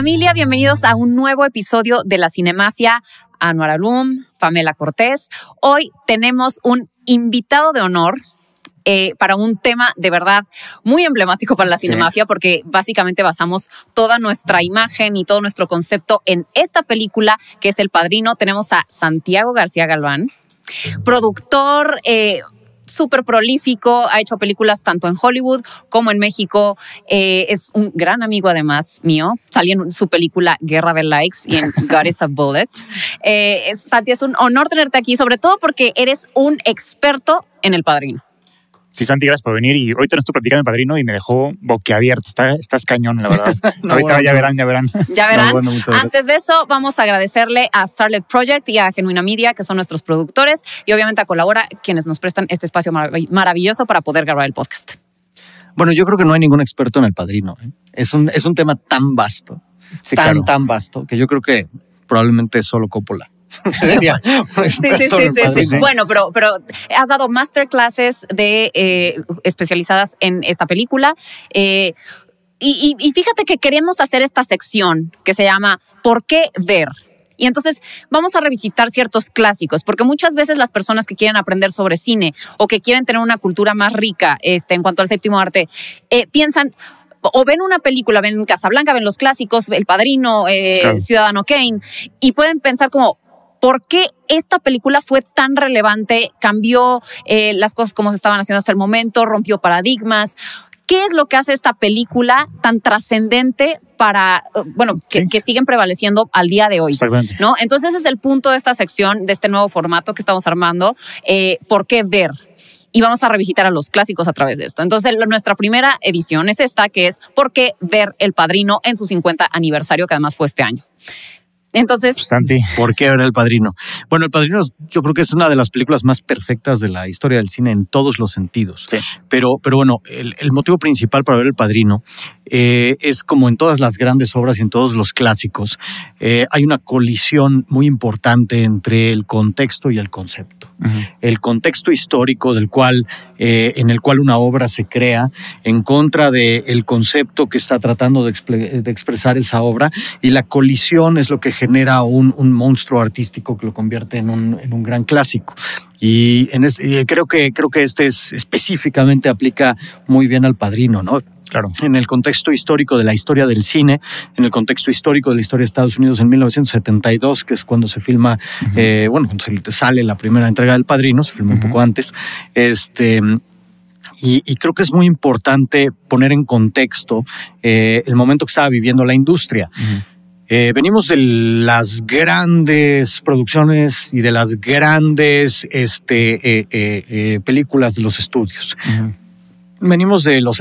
Familia, bienvenidos a un nuevo episodio de La Cinemafia. Anuar Alum, Pamela Cortés. Hoy tenemos un invitado de honor eh, para un tema de verdad muy emblemático para la cinemafia, porque básicamente basamos toda nuestra imagen y todo nuestro concepto en esta película que es El Padrino. Tenemos a Santiago García Galván, productor. Eh, súper prolífico, ha hecho películas tanto en Hollywood como en México. Eh, es un gran amigo además mío. Salí en su película Guerra de Likes y en God is a Bullet. Eh, Santi, es un honor tenerte aquí, sobre todo porque eres un experto en El Padrino. Sí, Santi, gracias por venir. Y hoy te estoy platicando el padrino y me dejó boquiabierto. Está, estás cañón, la verdad. Ahorita ya verán, ya verán. Ya verán. Antes de eso, vamos a agradecerle a Starlet Project y a Genuina Media, que son nuestros productores, y obviamente a Colabora, quienes nos prestan este espacio maravilloso para poder grabar el podcast. Bueno, yo creo que no hay ningún experto en el padrino. ¿eh? Es, un, es un tema tan vasto, tan, tan vasto, que yo creo que probablemente solo Coppola. sí, sí, sí, Bueno, pero, pero has dado masterclasses de eh, especializadas en esta película. Eh, y, fíjate que queremos hacer esta sección que se llama ¿Por qué ver? Y entonces vamos a revisitar ciertos clásicos, porque muchas veces las personas que quieren aprender sobre cine o que quieren tener una cultura más rica este, en cuanto al séptimo arte, eh, piensan, o ven una película, ven Casablanca, ven los clásicos, El Padrino, Ciudadano Kane, y pueden pensar como, ¿Por qué esta película fue tan relevante? Cambió eh, las cosas como se estaban haciendo hasta el momento, rompió paradigmas. ¿Qué es lo que hace esta película tan trascendente para, eh, bueno, que, siguen prevaleciendo al día de hoy? ¿no? Entonces ese es el punto de esta sección, de este nuevo formato que estamos armando. Eh, ¿Por qué ver? y vamos a revisitar a los clásicos a través de esto. Entonces, nuestra primera edición es esta, que es ¿Por qué ver El Padrino en su 50 aniversario, que además fue este año? Entonces, Santi, ¿por qué era El Padrino? Bueno, El Padrino yo creo que es una de las películas más perfectas de la historia del cine en todos los sentidos. Sí. Pero, pero bueno, el, el, motivo principal para ver El Padrino eh, es como en todas las grandes obras y en todos los clásicos, eh, hay una colisión muy importante entre el contexto y el concepto. El contexto histórico del cual, eh, en el cual una obra se crea en contra del concepto que está tratando de, expresar esa obra y la colisión es lo que genera un, monstruo artístico que lo convierte en un, gran clásico. Y, en creo, que, creo que este es, específicamente aplica muy bien al padrino, ¿no? Claro. En el contexto histórico de la historia del cine, en el contexto histórico de la historia de Estados Unidos en 1972, que es cuando se filma, eh, bueno, cuando se sale la primera entrega del Padrino, se filmó un poco antes. Este. Y, creo que es muy importante poner en contexto eh, el momento que estaba viviendo la industria. Eh, venimos de las grandes producciones y de las grandes este, películas de los estudios. Venimos de los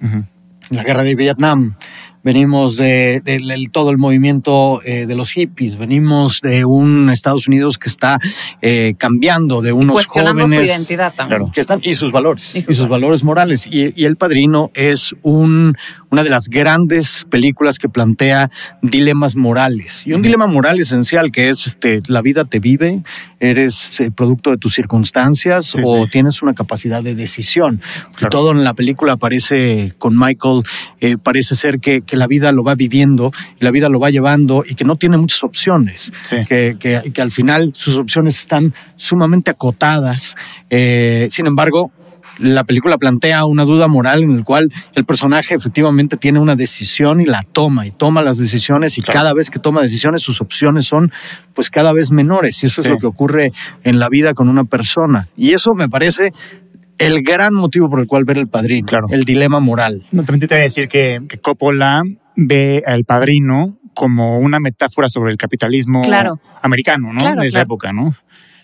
60 la guerra de Vietnam, venimos de, todo el movimiento eh, de los hippies, venimos de un Estados Unidos que está eh, cambiando, de unos jóvenes su identidad también. que están y sus valores y sus, valores morales. Y, El Padrino es un, una de las grandes películas que plantea dilemas morales y un dilema moral esencial que es este, la vida te vive, eres el producto de tus circunstancias o tienes una capacidad de decisión. Todo en la película aparece con Michael, eh, parece ser que la vida lo va viviendo y la vida lo va llevando y que no tiene muchas opciones, que, que, al final sus opciones están sumamente acotadas. Eh, sin embargo, la película plantea una duda moral en el cual el personaje efectivamente tiene una decisión y la toma y toma las decisiones y cada vez que toma decisiones sus opciones son pues cada vez menores y eso es lo que ocurre en la vida con una persona y eso me parece el gran motivo por el cual ver el padrino, claro. el dilema moral. No, también te voy a decir que, Coppola ve al padrino como una metáfora sobre el capitalismo americano, ¿no? de esa época, ¿no?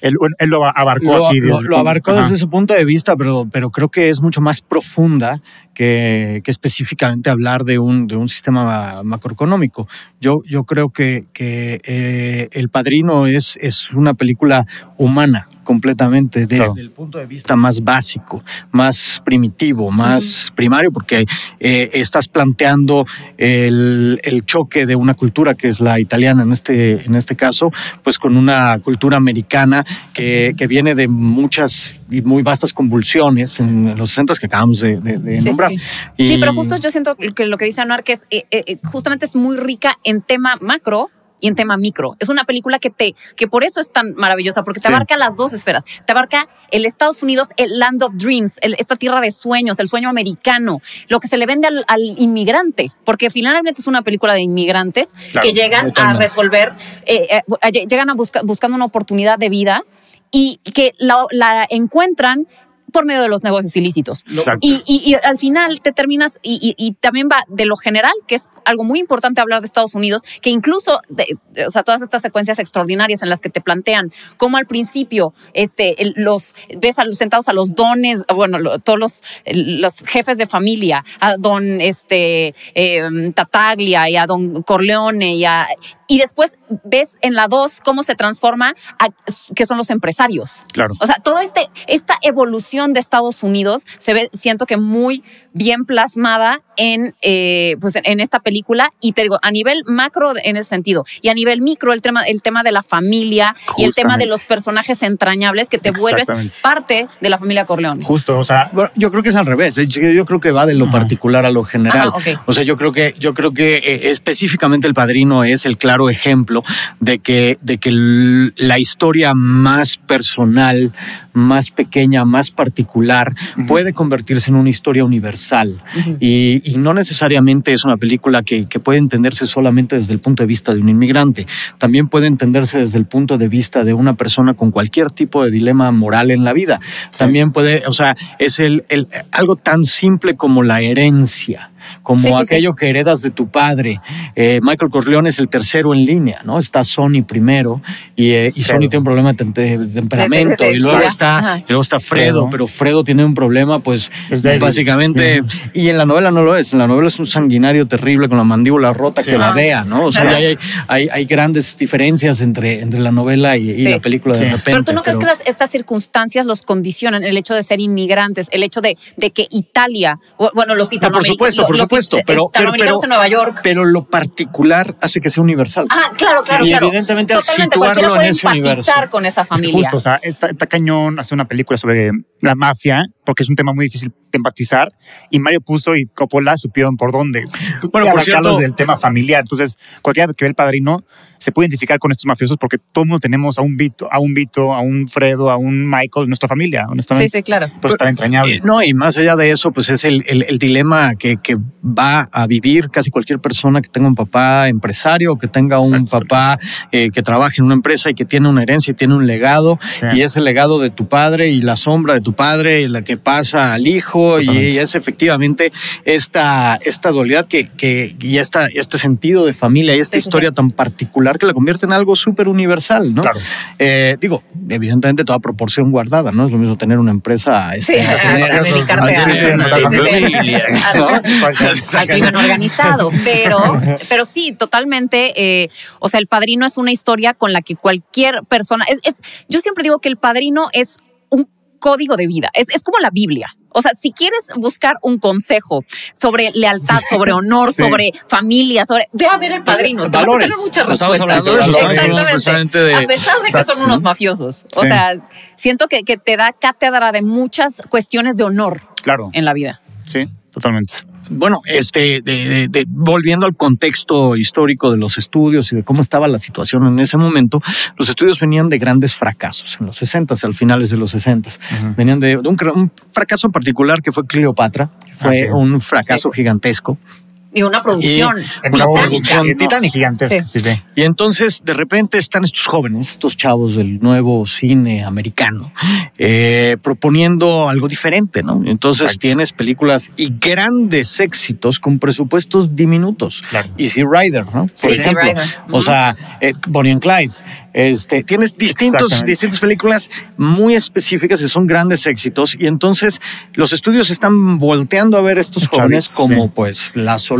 Él, lo abarcó así. Lo, abarcó desde ese punto de vista, pero, pero creo que es mucho más profunda que, específicamente hablar de un, de un sistema macroeconómico. Yo, yo creo que, que eh, El Padrino es, es una película humana completamente desde el punto de vista más básico, más primitivo, más primario, porque eh, estás planteando el, el, choque de una cultura que es la italiana en este, en este caso, pues con una cultura americana que, que viene de muchas y muy vastas convulsiones en los 60 que acabamos de, de, sembrar. Sí. pero justo yo siento que lo que dice Anuar, que es eh, eh, justamente es muy rica en tema macro, y en tema micro. Es una película que te, que por eso es tan maravillosa, porque te abarca las dos esferas. Te abarca el Estados Unidos, el Land of Dreams, esta tierra de sueños, el sueño americano, lo que se le vende al, inmigrante, porque finalmente es una película de inmigrantes que llegan a resolver, eh, eh, llegan a buscar buscando una oportunidad de vida y que la, la encuentran por medio de los negocios ilícitos. Y, y, al final te terminas, y, y, también va de lo general, que es algo muy importante hablar de Estados Unidos, que incluso, de, o sea, todas estas secuencias extraordinarias en las que te plantean cómo al principio este, los ves a los, sentados a los dones, bueno, todos los, los jefes de familia, a don este, eh, Tataglia y a don Corleone y a, y después ves en la 2 cómo se transforma, que son los empresarios. Claro. O sea, toda este, esta evolución de Estados Unidos se ve, siento que muy bien plasmada en, eh, pues en esta película y te digo, a nivel macro en ese sentido y a nivel micro el tema, el tema de la familia y el tema de los personajes entrañables que te vuelves parte de la familia Corleone. Justo, o sea, yo creo que es al revés, ¿eh? yo creo que va de lo particular a lo general. O sea, yo creo que yo creo que eh, específicamente el padrino es el claro ejemplo de que de que la historia más personal, más pequeña, más particular puede convertirse en una historia universal y, y no necesariamente es una película que, que, puede entenderse solamente desde el punto de vista de un inmigrante, también puede entenderse desde el punto de vista de una persona con cualquier tipo de dilema moral en la vida. También puede, o sea, es el, el, algo tan simple como la herencia como aquello que heredas de tu padre. Eh, Michael Corleone es el tercero en línea, ¿no? Está Sony primero y, eh, y Sony tiene un problema de, temperamento y luego está, luego está Fredo, pero Fredo tiene un problema, pues básicamente, y en la novela no lo es, en la novela es un sanguinario terrible con la mandíbula rota que la vea, ¿no? O sea, hay, hay, hay, grandes diferencias entre, entre la novela y, la película de repente. Pero tú no crees que estas circunstancias los condicionan, el hecho de ser inmigrantes, el hecho de, de que Italia, bueno, los italianos. por supuesto, por supuesto, pero, pero, en Nueva York. pero lo particular hace que sea universal. Ah, claro, claro. Y evidentemente al situarlo en ese universo. con esa familia. Justo, o sea, está, cañón hacer una película sobre la mafia, porque es un tema muy difícil de empatizar, y Mario puso y Coppola supieron por dónde. Bueno, por cierto. del tema familiar. Entonces, cualquiera que ve el padrino se puede identificar con estos mafiosos porque todos mundo tenemos a un Vito, a un Vito, a un Fredo, a un Michael en nuestra familia, honestamente. Sí, sí, claro. Pues está entrañable. Eh, no, y más allá de eso, pues es el, el, dilema que, que, va a vivir casi cualquier persona que tenga un papá empresario, que tenga un papá eh, que trabaje en una empresa y que tiene una herencia y tiene un legado, y es el legado de tu padre y la sombra de tu padre, y la que pasa al hijo, y es efectivamente esta, esta dualidad que, que, y esta, este sentido de familia y esta historia tan particular que la convierte en algo súper universal, ¿no? Claro. Eh, digo, evidentemente toda proporción guardada, ¿no? Es lo mismo tener una empresa... Este, sí, al crimen organizado, pero, pero sí, totalmente, eh, o sea, el padrino es una historia con la que cualquier persona, es, es yo siempre digo que el padrino es un código de vida, es, es como la Biblia. O sea, si quieres buscar un consejo sobre lealtad, sobre honor, sobre familia, sobre. Ve a ver el padrino. Te vas a tener muchas respuestas. Exactamente. a pesar de que son unos mafiosos. O sea, siento que, que te da cátedra de muchas cuestiones de honor claro. en la vida. Sí, totalmente bueno, este, de, volviendo al contexto histórico de los estudios y de cómo estaba la situación en ese momento, los estudios venían de grandes fracasos en los 60, al finales de los 60. Venían de, un, fracaso particular que fue Cleopatra, que fue ah, un fracaso gigantesco. Y una producción. una producción titánica. Gigantesca. Sí. Sí, Y entonces, de repente, están estos jóvenes, estos chavos del nuevo cine americano, eh, proponiendo algo diferente, ¿no? Entonces tienes películas y grandes éxitos con presupuestos diminutos. Claro. Easy Rider, ¿no? Por ejemplo. Rider. O sea, eh, Bonnie and Clyde. Este, tienes distintos, distintas películas muy específicas y son grandes éxitos. Y entonces los estudios están volteando a ver a estos jóvenes como pues la solución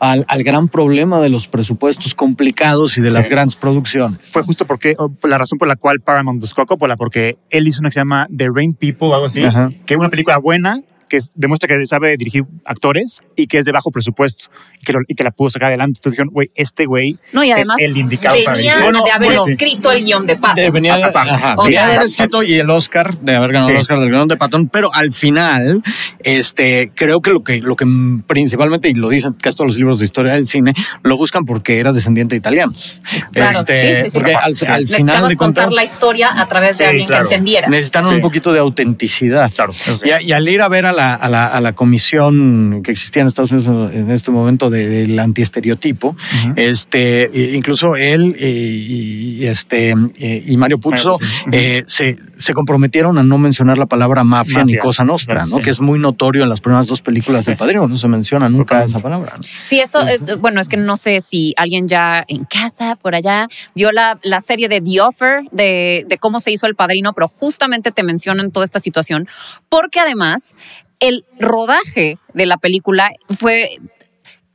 al, al, gran problema de los presupuestos complicados y de las grandes producciones. Fue justo porque la razón por la cual Paramount buscó a Coppola, porque él hizo una que se llama The Rain People, algo así, que es una película buena que demuestra que sabe dirigir actores y que es de bajo presupuesto y que, y que la pudo sacar adelante. Entonces dijeron, güey, este güey no, y además, es el indicado venía para de haber escrito el guion de Patton. venía de, ajá, o sea, haber escrito y el Oscar, de haber ganado el Oscar del guion de Patton, pero al final, este, creo que lo que, lo que principalmente, y lo dicen casi todos los libros de historia del cine, lo buscan porque era descendiente de italianos. Claro, este, sí, porque al, al final de contar la historia a través de alguien que entendiera. Necesitaron un poquito de autenticidad. Claro, y, al ir a ver a la, a la, a la comisión que existía en Estados Unidos en este momento del antiestereotipo, este, incluso él y, este, y Mario Puzo eh, se, se, comprometieron a no mencionar la palabra mafia, ni cosa nostra, ¿no? que es muy notorio en las primeras dos películas del Padrino, no se menciona nunca esa palabra. Sí, eso, es, bueno, es que no sé si alguien ya en casa, por allá, vio la, la serie de The Offer, de, de cómo se hizo el Padrino, pero justamente te mencionan toda esta situación, porque además el rodaje de la película fue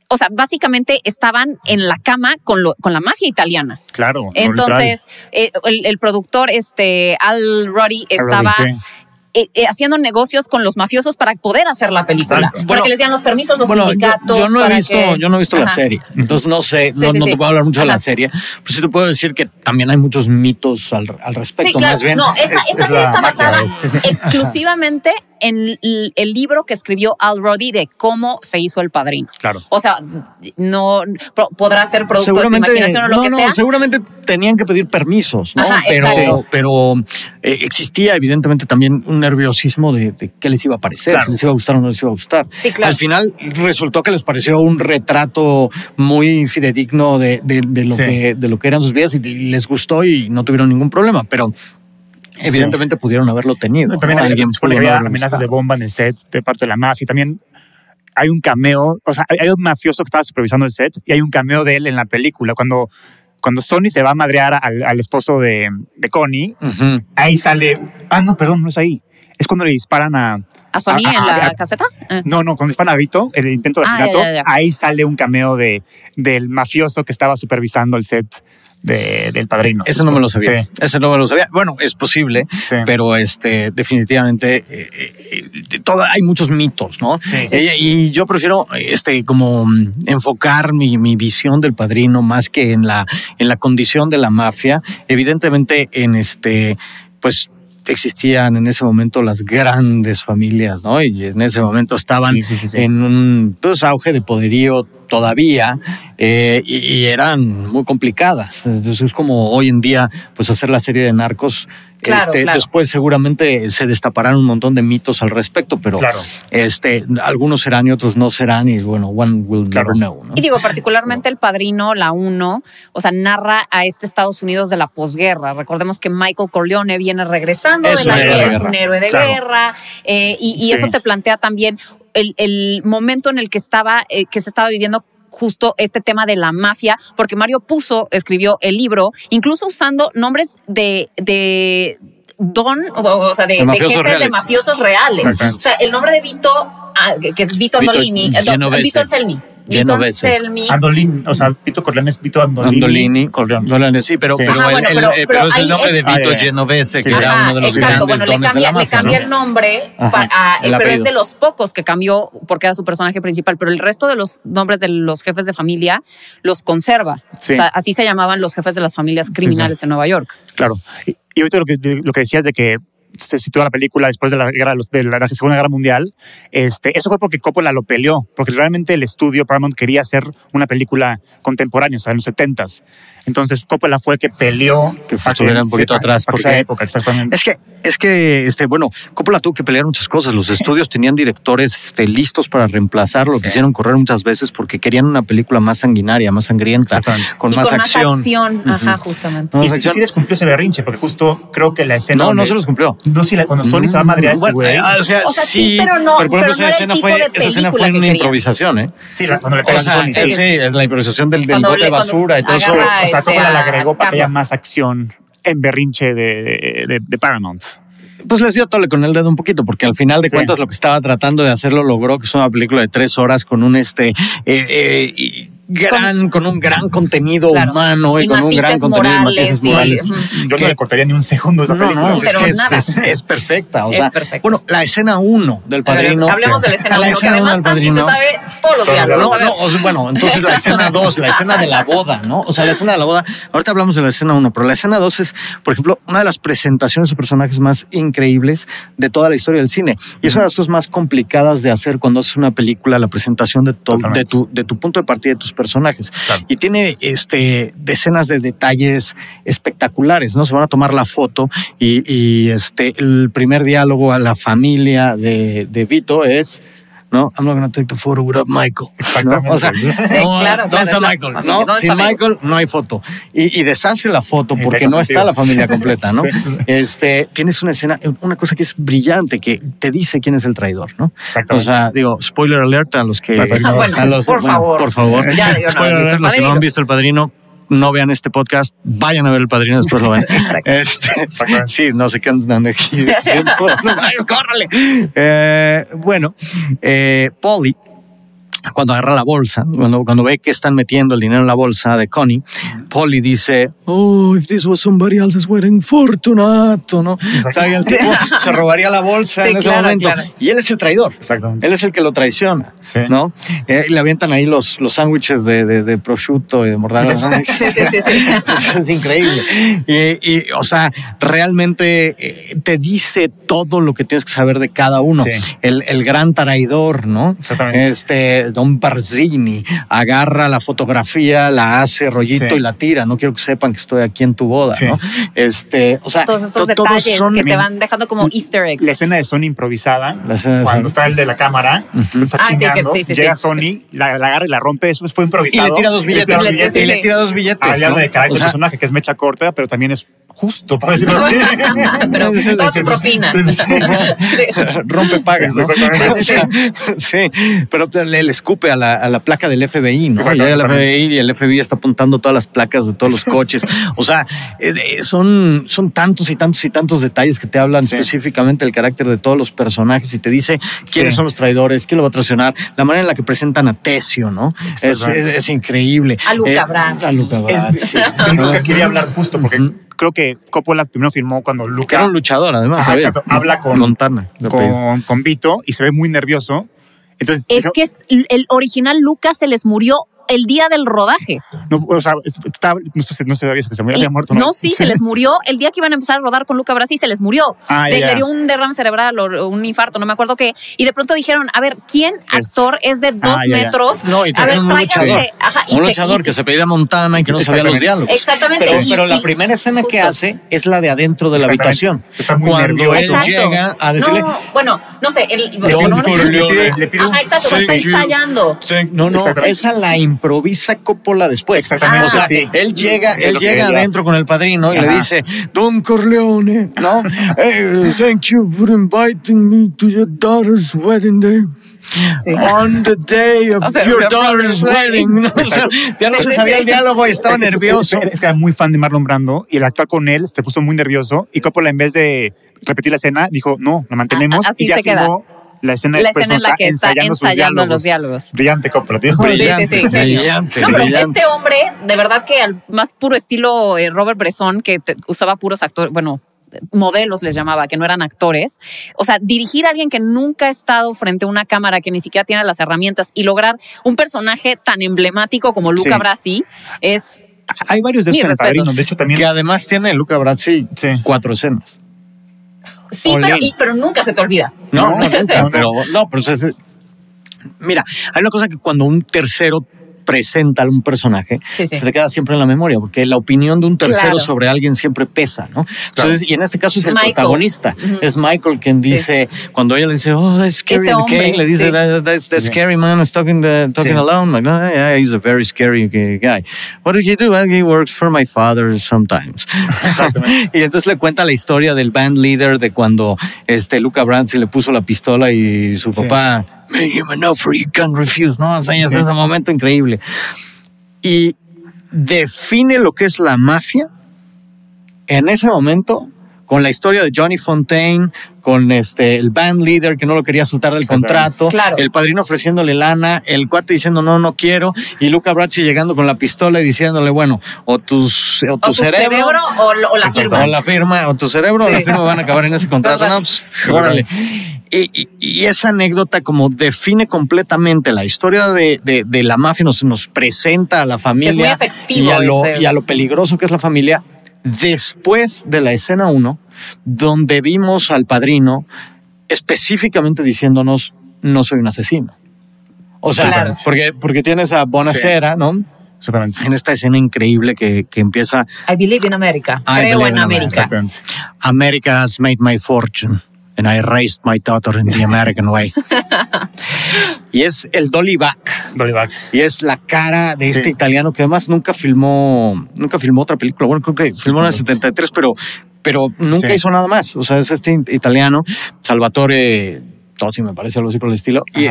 o sea, básicamente estaban en la cama con, lo, con la mafia italiana. Claro. Entonces, eh, el, productor, este, Al Roddy, estaba eh, eh, haciendo negocios con los mafiosos para poder hacer la película. para que les dieran los permisos los sindicatos. Yo, no he visto, yo no he visto la serie, entonces no sé, no, te puedo hablar mucho de la serie. Pero sí te puedo decir que también hay muchos mitos al, al respecto. Más bien, no, esta, esta serie está basada exclusivamente en el libro que escribió Al Roddy de cómo se hizo El Padrino. Claro. O sea, no podrá ser producto de su imaginación o lo que sea. seguramente tenían que pedir permisos, ¿no? pero pero eh, existía evidentemente también un nerviosismo de, qué les iba a parecer, si les iba a gustar o no les iba a gustar. Sí, claro. Al final resultó que les pareció un retrato muy fidedigno de, lo, que, de lo que eran sus vidas y les gustó y no tuvieron ningún problema, pero Evidentemente pudieron haberlo tenido. También alguien había amenazas de bomba en el set de parte de la mafia. También hay un cameo, o sea, hay un mafioso que estaba supervisando el set y hay un cameo de él en la película. Cuando, cuando Sony se va a madrear al, esposo de, de Connie, ahí sale. Ah, no, perdón, no es ahí. Es cuando le disparan a. ¿A Sony en la caseta? Eh. No, no, cuando disparan a Vito, el intento de ah, asesinato, ahí sale un cameo de, del mafioso que estaba supervisando el set del padrino. Eso no me lo sabía. Eso no me lo sabía. Bueno, es posible, pero este, definitivamente eh, eh, hay muchos mitos, ¿no? Eh, y yo prefiero este, como enfocar mi, mi, visión del padrino más que en la, en la condición de la mafia. Evidentemente, en este, pues existían en ese momento las grandes familias, ¿no? Y en ese momento estaban en un pues, auge de poderío todavía eh, y, eran muy complicadas. Entonces es como hoy en día, pues hacer la serie de narcos. este, Después seguramente se destaparán un montón de mitos al respecto, pero este, algunos serán y otros no serán y bueno, one will never know. Y digo, particularmente El Padrino, la uno, o sea, narra a este Estados Unidos de la posguerra. Recordemos que Michael Corleone viene regresando de la guerra, es un héroe de guerra eh, y, eso te plantea también el, momento en el que estaba, eh, que se estaba viviendo justo este tema de la mafia, porque Mario Puzo escribió el libro, incluso usando nombres de, de don, o, sea, de, jefes de mafiosos reales. O sea, el nombre de Vito, ah, que es Vito Andolini, Vito, Vito Anselmi. Anselmi. Andolini, o sea, Vito Corleone es Vito Andolini. Andolini, sí, pero, pero, pero, es el nombre de Vito ah, Genovese, que era uno de los exacto, grandes bueno, le cambia, le cambia el nombre, para, pero es de los pocos que cambió porque era su personaje principal, pero el resto de los nombres de los jefes de familia los conserva. O sea, así se llamaban los jefes de las familias criminales en Nueva York. Claro. Y, y ahorita lo que, lo que decías de que se sitúa la película después de la, guerra, de la Segunda Guerra Mundial, este, eso fue porque Coppola lo peleó, porque realmente el estudio Paramount quería hacer una película contemporánea, o sea, en los 70s. Entonces Coppola fue el que peleó que fue un poquito atrás por esa época, exactamente. Es que es que este bueno, Coppola tuvo que pelear muchas cosas. Los estudios tenían directores este, listos para reemplazarlo, lo quisieron correr muchas veces porque querían una película más sanguinaria, más sangrienta, con más acción. Ajá, justamente. Y, sí les cumplió ese berrinche, porque justo creo que la escena No, no se los cumplió. No, sí, cuando Sony se va a madrear este güey. o, sea, sí, pero no, pero por ejemplo, esa, escena fue, esa escena fue una improvisación, ¿eh? Sí, cuando le pegan o Sony. Sí, es la improvisación del, del bote de basura y todo eso sea, este, le agregó para que haya más acción en berrinche de, de, de Paramount pues les dio tole con el dedo un poquito, porque al final de cuentas lo que estaba tratando de hacer lo logró, que es una película de tres horas con un este eh, eh, gran, con, un gran contenido humano y, con un gran contenido de matices morales. Yo no le cortaría ni un segundo esa película. No, no, es, es, perfecta. O sea, bueno, la escena 1, del padrino. hablemos de la escena 1, que además del padrino. se sabe todos los diálogos. No, no, bueno, entonces la escena 2, la escena de la boda, ¿no? O sea, la escena de la boda, ahorita hablamos de la escena 1, pero la escena 2 es, por ejemplo, una de las presentaciones de personajes más increíbles de toda la historia del cine. Y es una de las cosas más complicadas de hacer cuando haces una película, la presentación de, de, tu, de tu punto de partida de tus personajes. Y tiene este, decenas de detalles espectaculares, ¿no? Se van a tomar la foto y, este, el primer diálogo a la familia de, de Vito es ¿no? I'm not going to take the photo without Michael. Exactamente. O sea, no, claro, ¿dónde está Michael? No, sin Michael no hay foto. Y, y deshace la foto porque no está la familia completa, ¿no? Este, tienes una escena, una cosa que es brillante, que te dice quién es el traidor, ¿no? Exactamente. O sea, digo, spoiler alert a los que... Ah, bueno, a los, por favor. Por favor. Ya, digo, spoiler alert, los que no han visto El Padrino, no vean este podcast, vayan a ver el padrino, después lo ven. Este, sí, no sé qué andan aquí. córrele. Eh, bueno, eh, Polly cuando agarra la bolsa, cuando, cuando ve que están metiendo el dinero en la bolsa de Connie, Polly dice, oh, if this was somebody else's wedding, fortunato, ¿no? O sea, el tipo se robaría la bolsa en ese momento. Y él es el traidor. Exactamente. Él es el que lo traiciona, ¿no? Eh, y le avientan ahí los, los sándwiches de, de, de, prosciutto y de mortadela. Sí, sí, sí, es increíble. Y, y, o sea, realmente eh, te dice todo lo que tienes que saber de cada uno. El, el gran traidor, ¿no? Exactamente. Este, Don Barzini agarra la fotografía, la hace rollito y la tira. No quiero que sepan que estoy aquí en tu boda, ¿no? Este, o sea, todos estos detalles son, que te van dejando como Easter eggs. La escena de Sony improvisada, cuando está el de la cámara, está ah, chingando, llega Sony, la, agarra y la rompe, eso fue improvisado. Y le tira dos billetes. Y le tira dos billetes. Hay algo de carácter del personaje que es mecha corta, pero también es justo, para decirlo así. pero todo tu propina. Rompe pagas, ¿no? Sí, pero le, escupe a la, a la, placa del FBI, ¿no? Llega el FBI y el FBI está apuntando todas las placas de todos los coches. O sea, eh, son, son tantos y tantos y tantos detalles que te hablan específicamente del carácter de todos los personajes y te dice quiénes son los traidores, quién lo va a traicionar, la manera en la que presentan a Tesio, ¿no? Es, es, increíble. A Luca eh, Brasi. A Luca Brasi. Nunca quería hablar justo porque creo que Coppola primero firmó cuando Luca. Era un luchador, además. habla con, Montana, con, con Vito y se ve muy nervioso. Entonces, es que el original Luca se les murió el día del rodaje. No, o sea, no, sé, no sabía eso, que se había muerto. No, sí, se les murió el día que iban a empezar a rodar con Luca Brasi, se les murió. Ah, le dio un derrame cerebral o un infarto, no me acuerdo qué. Y de pronto dijeron, a ver, ¿quién actor es de dos ah, metros? No, y a ver, un luchador, Ajá, un luchador que se pedía Montana y que no sabía los diálogos. Exactamente. Pero, la primera escena que hace es la de adentro de la habitación. Está muy Cuando él llega a decirle... No, bueno, no sé. El, le pide, Ajá, exacto, está ensayando. No, no, esa la improvisa Coppola después. Exactamente. o sea, él llega, él llega adentro con el padrino y le dice, Don Corleone, ¿no? thank you for inviting me to your daughter's wedding day. On the day of your daughter's wedding. ya no se sabía el diálogo y estaba nervioso. Es que era muy fan de Marlon Brando y el actuar con él se puso muy nervioso y Coppola en vez de repetir la escena dijo, no, la mantenemos Así y ya se queda la escena, la escena en la que está ensayando, los diálogos. Brillante Coppola, brillante, sí, sí, brillante, no, pero este hombre, de verdad que al más puro estilo eh, Robert Bresson, que usaba puros actores, bueno, modelos les llamaba, que no eran actores. O sea, dirigir a alguien que nunca ha estado frente a una cámara, que ni siquiera tiene las herramientas y lograr un personaje tan emblemático como Luca Brasi es... Hay varios de esos en de hecho también... Que además tiene Luca Brasi cuatro escenas. Sí, pero, pero, nunca se te olvida. No, no, no, pero, no, pero mira, hay una cosa que cuando un tercero presenta a un personaje, se te queda siempre en la memoria, porque la opinión de un tercero sobre alguien siempre pesa, ¿no? Entonces, y en este caso es el protagonista, es Michael quien dice, cuando ella le dice, oh, that's scary, Kane le dice, that's, scary man is talking, talking alone, like, oh, yeah, he's a very scary guy. What did he do? he works for my father sometimes. y entonces le cuenta la historia del band leader de cuando este Luca Brasi le puso la pistola y su papá him an offer you can't refuse, ¿no? O sea, es ese momento increíble. Y define lo que es la mafia en ese momento con la historia de Johnny Fontaine, con este el band leader que no lo quería soltar del contrato, el padrino ofreciéndole lana, el cuate diciendo no, no quiero, y Luca Brasi llegando con la pistola y diciéndole, bueno, o, tus, o tu, cerebro, o, la firma. O la firma, o tu cerebro o la firma van a acabar en ese contrato. no, pues, órale. Y, esa anécdota como define completamente la historia de, de, la mafia, nos, nos presenta a la familia y, a lo, y a lo peligroso que es la familia después de la escena 1, donde vimos al padrino específicamente diciéndonos, no soy un asesino. O sea, porque, porque tienes a Bonacera, ¿no? En esta escena increíble que, que, empieza. I believe in America. Creo en América. America has made my fortune and I raised my daughter in the American way. y es el Dolly Back. Dolly Back. Y es la cara de este italiano que además nunca filmó, nunca filmó otra película. Bueno, creo que filmó en el 73, pero, pero nunca hizo nada más. O sea, es este italiano, Salvatore Tosi, me parece algo así por el estilo. Y,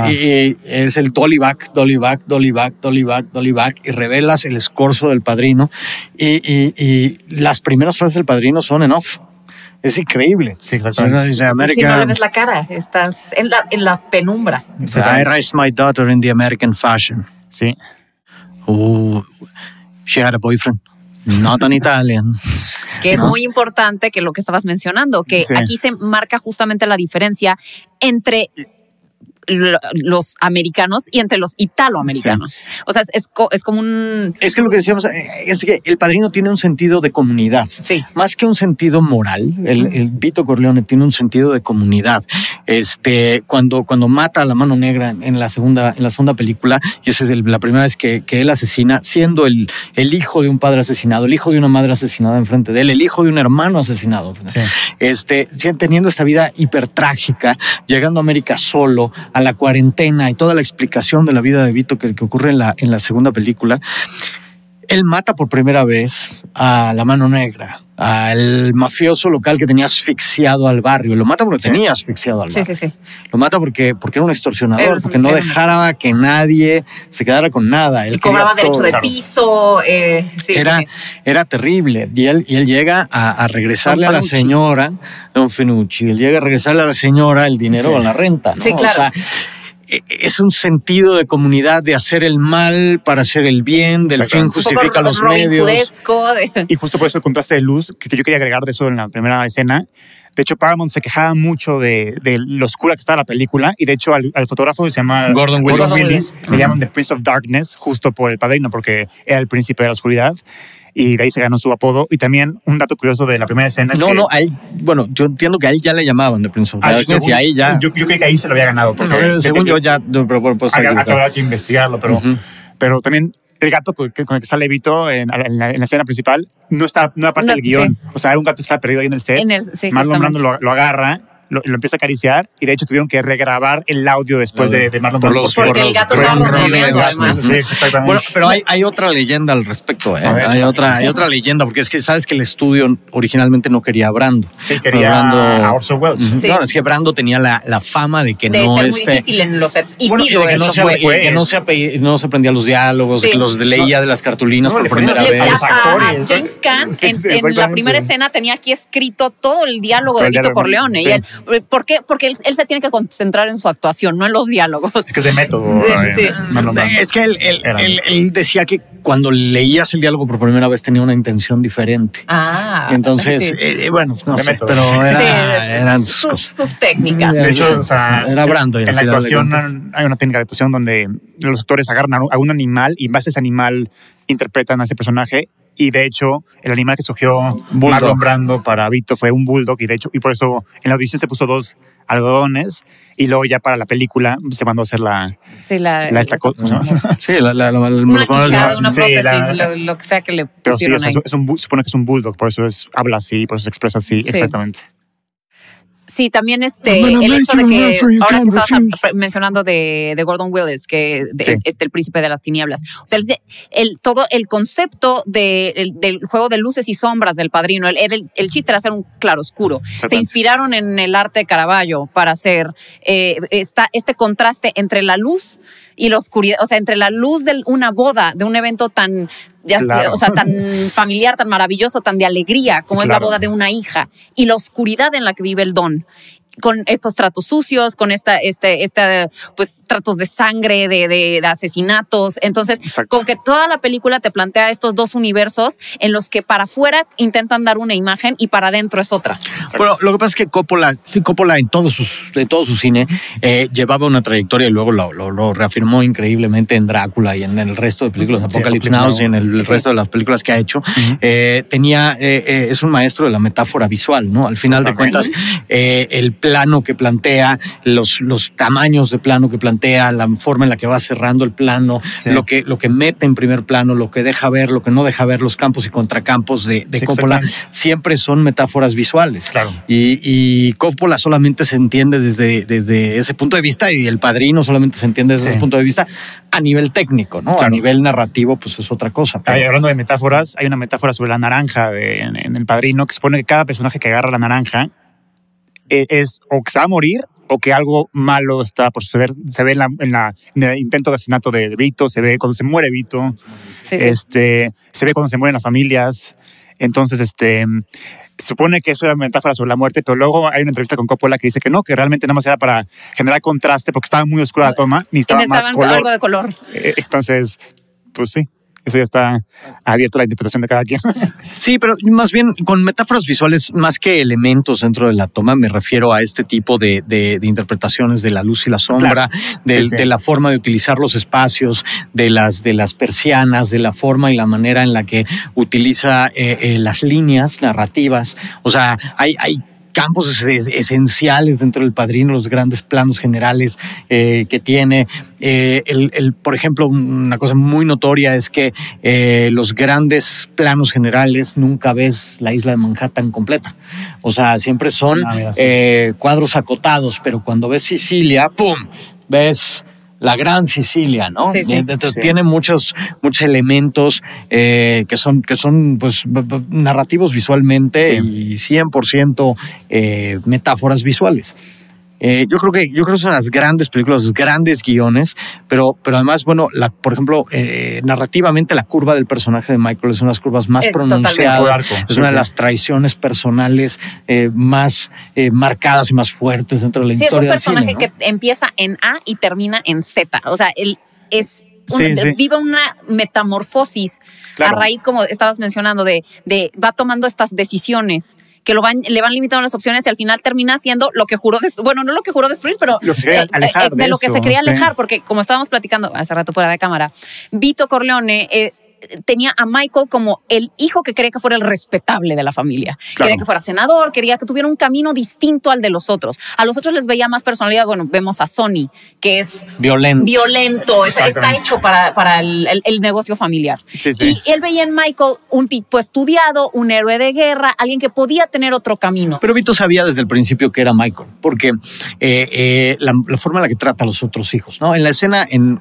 es el Dolly Back, Dolly Back, Dolly Back, Dolly Back, Dolly Back. Y revelas el escorzo del padrino. Y, y las primeras frases del padrino son en off. Es increíble. Sí, exactamente. Si no le ves la cara, estás en la, en la penumbra. I raised my daughter in the American fashion. Sí. Oh, she had a boyfriend. Not an Italian. que es muy importante que lo que estabas mencionando, que aquí se marca justamente la diferencia entre los americanos y entre los italoamericanos. O sea, es, es, como un... Es que lo que decíamos eh, es que el padrino tiene un sentido de comunidad. Sí. Más que un sentido moral, el, Vito Corleone tiene un sentido de comunidad. Este, cuando, cuando mata a la mano negra en la segunda, en la segunda película, y esa es la primera vez que, que él asesina, siendo el, el hijo de un padre asesinado, el hijo de una madre asesinada enfrente de él, el hijo de un hermano asesinado. Sí. Este, teniendo esta vida hipertrágica, llegando a América solo, a la cuarentena y toda la explicación de la vida de Vito que, ocurre en la, en la segunda película, él mata por primera vez a la mano negra, al mafioso local que tenía asfixiado al barrio. Lo mata porque tenía asfixiado al barrio. Sí, sí, sí. Lo mata porque, porque era un extorsionador, porque no dejara que nadie se quedara con nada. Él y cobraba derecho de piso. Eh, era, era terrible. Y él, y él llega a, regresarle a la señora, Don Fenucci, él llega a regresarle a la señora el dinero a la renta. Sí, claro. Es un sentido de comunidad, de hacer el mal para hacer el bien, del fin justifica los medios. Y justo por eso el contraste de luz, que, yo quería agregar de eso en la primera escena. De hecho, Paramount se quejaba mucho de, de lo oscura que estaba la película y de hecho al, fotógrafo se llama Gordon Willis. le llaman The Prince of Darkness justo por el padrino porque era el príncipe de la oscuridad y de ahí se ganó su apodo. Y también un dato curioso de la primera escena es no, que... No, bueno, yo entiendo que a él ya le llamaban de Prince of ah, y ahí ya... Yo, creo que ahí se lo había ganado. Porque, según yo, ya... Pero bueno, pues, habrá que investigarlo, pero, pero también el gato con el que sale Vito en, la, escena principal no está no era parte del guion. O sea, era un gato que estaba perdido ahí en el set. En el, sí, Marlon Brando lo, lo agarra lo, empieza a acariciar y de hecho tuvieron que regrabar el audio después de, de Marlon Brando. Porque el gato además. Sí, exactamente. Bueno, pero hay, hay otra leyenda al respecto, ¿eh? hay, otra, hay otra leyenda, porque es que sabes que el estudio originalmente no quería a Brando. Sí, quería Brando, a Orson Welles. No, es que Brando tenía la, la fama de que de no... Ser muy este, difícil en los sets. Y bueno, sí, que, no se, que no se, no se aprendía los diálogos, que los leía de las carturinas por primera vez. Los actores. James Caan en, la primera escena tenía aquí escrito todo el diálogo de Vito Corleone. Y él, ¿Por qué? Porque él, se tiene que concentrar en su actuación, no en los diálogos. Es que es de método. Sí. Es que él, decía que cuando leías el diálogo por primera vez tenía una intención diferente. Ah. Entonces, eh, bueno, no sé, pero eran sus, técnicas. De hecho, o sea, era Brando. En la actuación hay una técnica de actuación donde los actores agarran a un animal y en base a ese animal interpretan a ese personaje y de hecho el animal que escogió Marlon Brando para Vito fue un bulldog y de hecho y por eso en la audición se puso dos algodones y luego ya para la película se mandó a hacer la sí la, la esta sí la, la, una quijada, una prótesis lo, que sea que le pusieron pero sí, Es un, supone que es un bulldog por eso es habla así por eso se expresa así exactamente Sí, también este, el hecho de que ahora que estabas mencionando de, de, Gordon Willis, que es este, el príncipe de las tinieblas. O sea, el, todo el concepto de, del juego de luces y sombras del padrino, el, el, chiste era hacer un claroscuro. Se inspiraron en el arte de Caravaggio para hacer eh, esta, este contraste entre la luz y la oscuridad, o sea, entre la luz de una boda, de un evento tan, o sea, tan familiar, tan maravilloso, tan de alegría, como es la boda de una hija, y la oscuridad en la que vive el don con estos tratos sucios, con esta, este, este, pues tratos de sangre, de, de, asesinatos. Entonces, con que toda la película te plantea estos dos universos en los que para afuera intentan dar una imagen y para adentro es otra. Bueno, lo que pasa es que Coppola, sí, Coppola en todo su, en todo su cine eh, llevaba una trayectoria y luego lo, lo, reafirmó increíblemente en Drácula y en el resto de películas, Apocalypse Now y en el resto de las películas que ha hecho. Eh, tenía, eh, es un maestro de la metáfora visual, ¿no? Al final de cuentas, el plano que plantea, los, los tamaños de plano que plantea, la forma en la que va cerrando el plano, lo, que, lo que mete en primer plano, lo que deja ver, lo que no deja ver, los campos y contracampos de, de Coppola, siempre son metáforas visuales. Claro. Y, y, Coppola solamente se entiende desde, desde ese punto de vista y el padrino solamente se entiende desde ese punto de vista a nivel técnico, ¿no? A nivel narrativo, pues es otra cosa. hablando de metáforas, hay una metáfora sobre la naranja en, en, El Padrino que supone que cada personaje que agarra la naranja e, es o que se va a morir o que algo malo está por suceder. Se ve en, la, en, el intento de asesinato de, Vito, se ve cuando se muere Vito, este, se ve cuando se mueren las familias. Entonces, este, se supone que eso era una metáfora sobre la muerte, pero luego hay una entrevista con Coppola que dice que no, que realmente nada más era para generar contraste porque estaba muy oscura la toma, ni estaba más color. algo de color. Eh, entonces, pues sí eso ya está abierto a la interpretación de cada quien. Sí, pero más bien con metáforas visuales, más que elementos dentro de la toma, me refiero a este tipo de, de, interpretaciones de la luz y la sombra, de, la forma de utilizar los espacios, de las, de las persianas, de la forma y la manera en la que utiliza eh, eh, las líneas narrativas. O sea, hay, hay campos esenciales dentro del padrino, los grandes planos generales eh, que tiene. Eh, el, por ejemplo, una cosa muy notoria es que eh, los grandes planos generales nunca ves la isla de Manhattan completa. O sea, siempre son ah, cuadros acotados, pero cuando ves Sicilia, ¡pum! ves la Gran Sicilia, ¿no? Sí, Entonces tiene muchos, muchos elementos eh, que son, que son pues, narrativos visualmente y 100% eh, metáforas visuales. Eh, yo creo que yo creo que son las grandes películas, los grandes guiones, pero, pero además, bueno, la, por ejemplo, eh, narrativamente la curva del personaje de Michael es una de las curvas más eh, pronunciadas, es una de las traiciones personales más marcadas y más fuertes dentro de la historia. Sí, es un personaje que empieza en A y termina en Z. O sea, él es vive una metamorfosis a raíz, como estabas mencionando, de, de va tomando estas decisiones que lo van, le van limitando las opciones y al final termina siendo lo que juró destruir, bueno, no lo que juró destruir, pero lo que eh, alejar eh, de, lo que se quería alejar, porque como estábamos platicando hace rato fuera de cámara, Vito Corleone eh, tenía a Michael como el hijo que quería que fuera el respetable de la familia. Quería que fuera senador, quería que tuviera un camino distinto al de los otros. A los otros les veía más personalidad. Bueno, vemos a Sony, que es violento. Violento, está hecho para, para el, negocio familiar. Y él veía en Michael un tipo estudiado, un héroe de guerra, alguien que podía tener otro camino. Pero Vito sabía desde el principio que era Michael, porque eh, eh, la, forma en la que trata a los otros hijos, ¿no? En la escena, en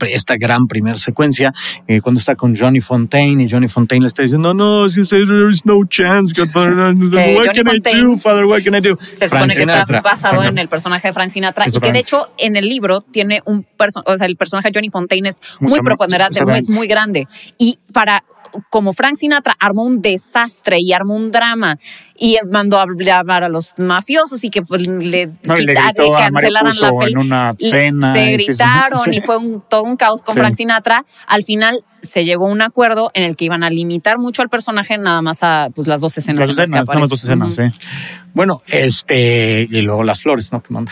esta gran primera secuencia, eh, cuando está con Johnny Fontaine y Johnny Fontaine le está diciendo, no, si usted, there is no chance, Godfather, what can I do, Father, what can I do? Se supone que está basado en el personaje de Frank Sinatra y que de hecho en el libro tiene un personaje, o sea, el personaje de Johnny Fontaine es muy preponderante, es muy grande. Y para como Frank Sinatra armó un desastre y armó un drama y mandó a llamar a los mafiosos y que pues, le, cancelaran la película. Se gritaron y fue todo un caos con Frank Sinatra. Al final se llegó a un acuerdo en el que iban a limitar mucho al personaje nada más a pues, las dos escenas. Las escenas, las dos escenas, sí. Bueno, este, y luego las flores, ¿no?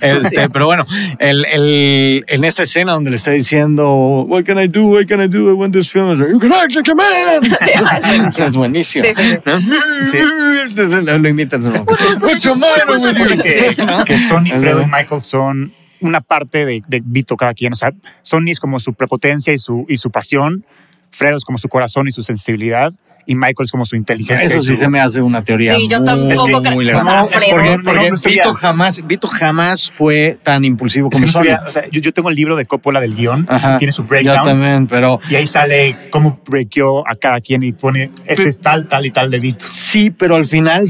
Este, Pero bueno, el, el, en esta escena donde le está diciendo, What can I do? What can I do? I want this film. You can actually come in. Sí, es buenísimo. Sí, Lo imitan. Mucho más. Que Sony, Fredo y Michael son una parte de, de Vito cada quien. O sea, Sony es como su prepotencia y su, y su pasión. Fredo es como su corazón y su sensibilidad y Michael es como su inteligencia. Eso sí se me hace una teoría sí, yo tampoco muy, muy legal. No, porque, Vito, jamás, Vito jamás fue tan impulsivo como. O sea, yo, yo, tengo el libro de Coppola del guion, tiene su breakdown. Yo también, pero... Y ahí sale cómo breakeó a cada quien y pone, este es tal, tal y tal de Vito. Sí, pero al final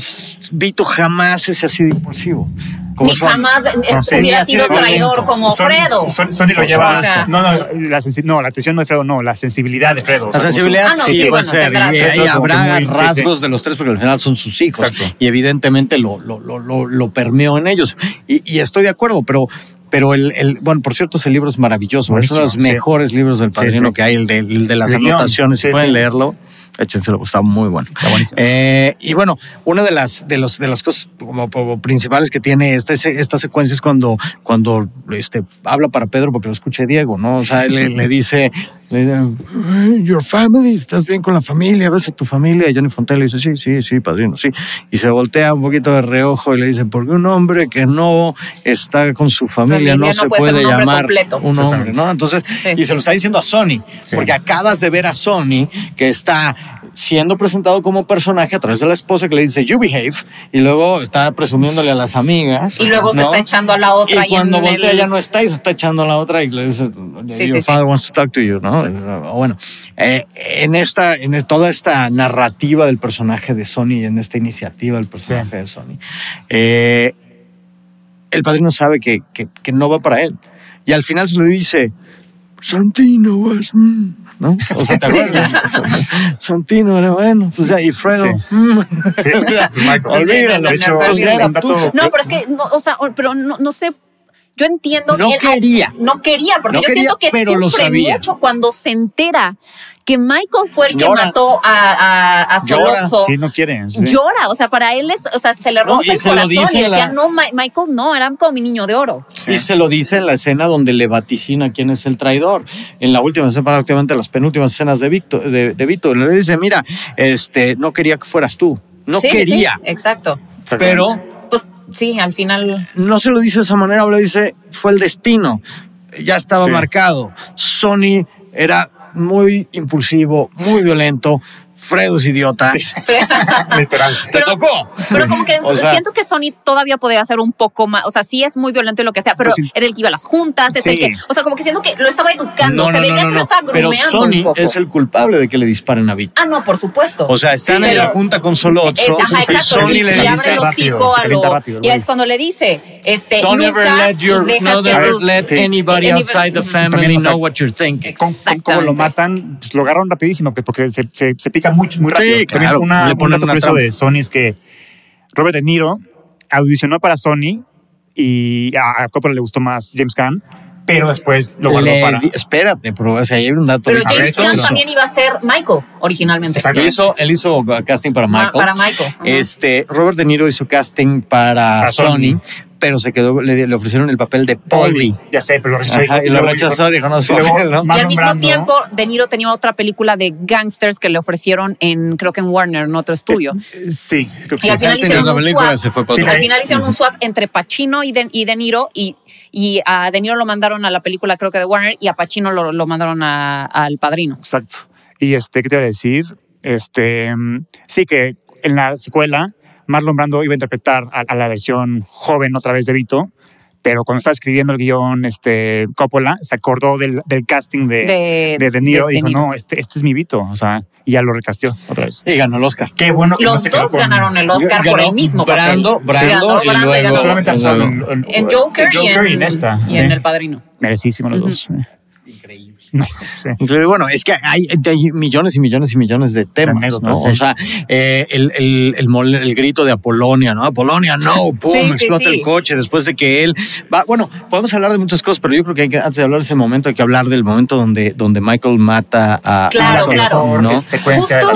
Vito jamás es así de impulsivo. ni jamás eh, hubiera sido traidor como Fredo. Sony lo lleva. no, no, la no, la atención no de Fredo, no, la sensibilidad de Fredo. La sensibilidad ah, sí, puede ser. Y, habrá rasgos de los tres porque al final son sus hijos. Y evidentemente lo, lo, lo, lo, permeó en ellos. Y, y estoy de acuerdo, pero pero el, el, bueno, por cierto, ese libro es maravilloso. es uno de los mejores libros del padrino que hay, el de, el de las anotaciones. Si pueden leerlo, échenselo, está muy bueno. Está buenísimo. Eh, y bueno, una de las, de, los, de las cosas como, principales que tiene esta, esta secuencia es cuando, cuando este, habla para Pedro porque lo escuche Diego, ¿no? O sea, le, le dice, Your family, estás bien con la familia, ves a tu familia. Y Johnny Fontella le dice, sí, sí, sí, padrino, sí. Y se voltea un poquito de reojo y le dice, porque un hombre que no está con su familia, no, se puede, llamar un hombre, ¿no? Entonces, y se lo está diciendo a Sony, porque acabas de ver a Sony que está siendo presentado como personaje a través de la esposa que le dice you behave y luego está presumiéndole a las amigas y luego se está echando a la otra y, cuando voltea ya no está y se está echando a la otra y le dice your father wants to talk to you no bueno eh, en esta en toda esta narrativa del personaje de Sony y en esta iniciativa del personaje de Sony eh, el padrino sabe que, que, que no va para él y al final se lo dice Santino was ¿no? O sea, ¿te acuerdas? Santino era bueno, pues ya, y Fredo. Mm. Sí. Olvídalo. De hecho, no, pero es que, no, o sea, pero no, no sé yo entiendo no quería no quería porque yo siento que sufre mucho cuando se entera que Michael fue el que mató a, a, Soloso. Sí, no quieren. Llora, o sea, para él es, o sea, se le rompe el corazón y decía, no, Michael, no, era como mi niño de oro. Y se lo dice en la escena donde le vaticina quién es el traidor. En la última escena, prácticamente las penúltimas escenas de Víctor, de, de Víctor, le dice, mira, este, no quería que fueras tú. No quería. exacto. Pero. Pues sí, al final. No se lo dice de esa manera, lo dice, fue el destino. Ya estaba marcado. Sony era muy impulsivo, muy violento. Fredo es idiota. Literal. Te tocó. Pero como que siento que Sony todavía podía hacer un poco más. O sea, sí es muy violento y lo que sea, pero pues era el que iba a las juntas, es el que. O sea, como que siento que lo estaba educando. se veía que lo estaba grumeando. Pero Sony es el culpable de que le disparen a Vito. Ah, no, por supuesto. O sea, están en la junta con solo ocho. Eh, ajá, exacto. Sony le dice. Rápido, a lo, y es cuando le dice: este, Don't ever let, your, no let anybody outside the family know what you're thinking. Como lo matan, pues lo agarran rapidísimo, porque se, se, se pica muy, muy rápido. Sí, claro. Una, le ponen un dato de Sony es que Robert De Niro audicionó para Sony y a, Coppola le gustó más James Gunn pero después lo guardó para. Espérate, pero o sea, hay un dato. Pero James Gunn también iba a ser Michael originalmente. Él hizo, él hizo casting para Michael. para Michael. Este, Robert De Niro hizo casting para, Sony, pero se quedó, le, ofrecieron el papel de Polly. Ya sé, pero lo rechazó. y, lo rechazó, dijo, no, Y al mismo tiempo, De Niro tenía otra película de gangsters que le ofrecieron en, creo que en Warner, en otro estudio. sí, creo que y al final hicieron un swap. al final hicieron un swap entre Pacino y De, y de Niro y, y, a De Niro lo mandaron a la película, creo que de Warner, y a Pacino lo, lo mandaron al Padrino. Exacto. Y este, ¿qué te voy a decir? Este, mm, sí que en la escuela Marlon Brando iba a interpretar a, la versión joven otra vez de Vito, pero cuando estaba escribiendo el guion, este, Coppola se acordó del, casting de de, de, Niro y dijo, no, este, este es mi Vito, o sea, y ya lo recasteó otra vez. Y ganó el Oscar. Qué bueno que Los dos ganaron el Oscar por el mismo Brando, papel. Brando, y luego, solamente en, Joker, y en, esta. Y en El Padrino. Merecísimo los dos. No, Bueno, es que hay, millones y millones y millones de temas, ¿no? O sea, eh, el, el, el, grito de Apolonia, ¿no? Apolonia, no, pum, explota el coche después de que él va. Bueno, podemos hablar de muchas cosas, pero yo creo que, hay que antes de hablar de ese momento hay que hablar del momento donde, donde Michael mata a, claro, claro. ¿no? Justo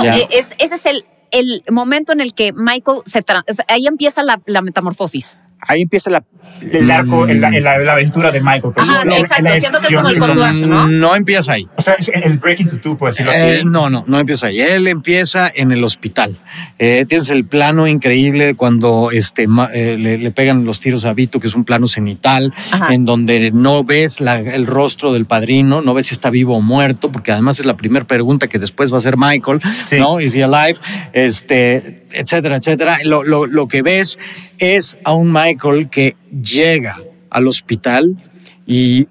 eh, es, ese es el, el momento en el que Michael se... ahí empieza la, la metamorfosis ahí empieza la, el arco, mm. la, la, aventura de Michael. Ajá, sí, exacto. Siento que es como el call to action, ¿no? No empieza ahí. O sea, es el breaking to two, por decirlo así. Eh, no, no, no empieza ahí. Él empieza en el hospital. Eh, tienes el plano increíble cuando este, eh, le, pegan los tiros a Vito, que es un plano cenital, en donde no ves la, el rostro del padrino, no ves si está vivo o muerto, porque además es la primera pregunta que después va a hacer Michael, ¿no? Is he alive? Este, etcétera, etcétera. Lo, lo, lo que ves es a un Michael que llega al hospital y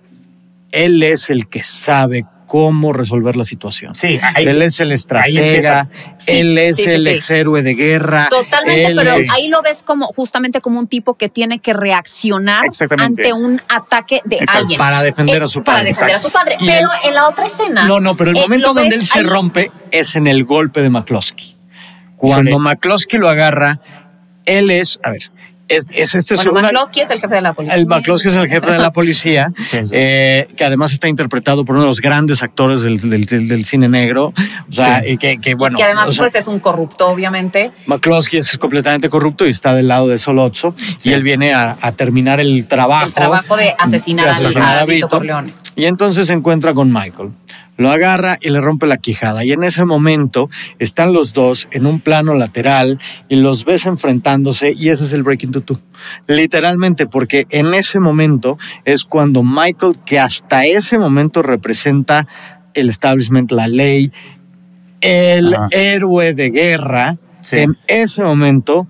él es el que sabe cómo resolver la situación. Sí, él es el estratega, él es el ex héroe de guerra. Totalmente, pero ahí lo ves como justamente como un tipo que tiene que reaccionar ante un ataque de alguien. Para defender a su padre. Para defender a su padre. pero en la otra escena. No, no, pero el momento donde él se rompe es en el golpe de McCloskey. Cuando McCloskey lo agarra, él es, a ver, es, es este bueno, McCloskey es el jefe de la policía. El McCloskey es el jefe de la policía, eh, que además está interpretado por uno de los grandes actores del, del, cine negro. O sea, y que, que, bueno. que además, pues, es un corrupto, obviamente. McCloskey es completamente corrupto y está del lado de Solozzo. Y él viene a, a, terminar el trabajo. El trabajo de asesinar, a, Vito Corleone. Y entonces se encuentra con Michael lo agarra y le rompe la quijada. Y en ese momento están los dos en un plano lateral y los ves enfrentándose y ese es el Breaking to Two. Literalmente, porque en ese momento es cuando Michael, que hasta ese momento representa el establishment, la ley, el héroe de guerra, en ese momento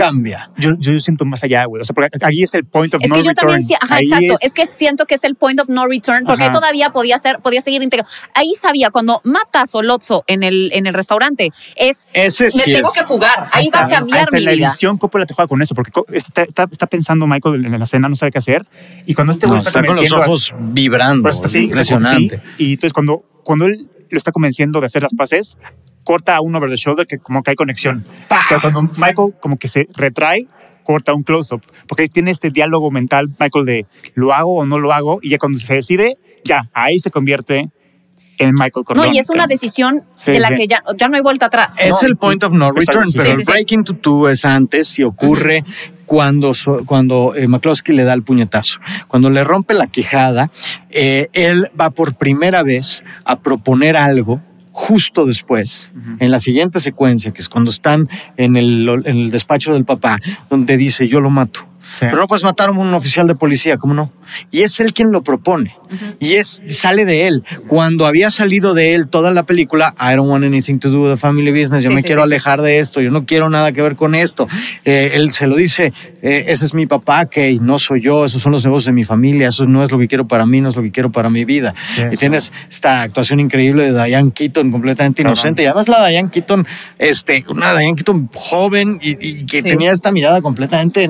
cambia. Yo, yo siento más allá, güey. O sea, porque ahí es el point of es no que yo return. También, ajá, exacto. Es... que siento que es el point of no return, porque todavía podía ser, podía seguir integrado. Ahí sabía, cuando mata a Solozzo en el, en el restaurante, es Ese me tengo que fugar. Ahí va a cambiar hasta mi la vida. edición Coppola te juega con eso, porque está, está, pensando Michael en la escena, no sabe qué hacer. Y cuando este no, está, con los ojos vibrando, pues, impresionante. y entonces cuando, cuando él lo está convenciendo de hacer las paces, corta a un over the shoulder que como que hay conexión. Pero cuando Michael como que se retrae, corta un close-up, porque ahí tiene este diálogo mental, Michael, de lo hago o no lo hago, y ya cuando se decide, ya, ahí se convierte en Michael Corleone. No, y es una decisión de la que ya, ya, no hay vuelta atrás. Es el point of no return, pero el breaking to two es antes y ocurre cuando, cuando eh, McCloskey le da el puñetazo. Cuando le rompe la quejada, eh, él va por primera vez a proponer algo justo después, en la siguiente secuencia, que es cuando están en el, en el despacho del papá, donde dice, yo lo mato. Pero no puedes matar a un oficial de policía, ¿cómo no? Y es él quien lo propone. Y es, sale de él. Cuando había salido de él toda la película, I don't want anything to do with the family business, yo me quiero alejar de esto, yo no quiero nada que ver con esto. Eh, él se lo dice, eh, ese es mi papá, que no soy yo, esos son los negocios de mi familia, eso no es lo que quiero para mí, no es lo que quiero para mi vida. y tienes esta actuación increíble de Diane Keaton, completamente inocente. Y además la Diane Keaton, este, una Diane Keaton joven y, que tenía esta mirada completamente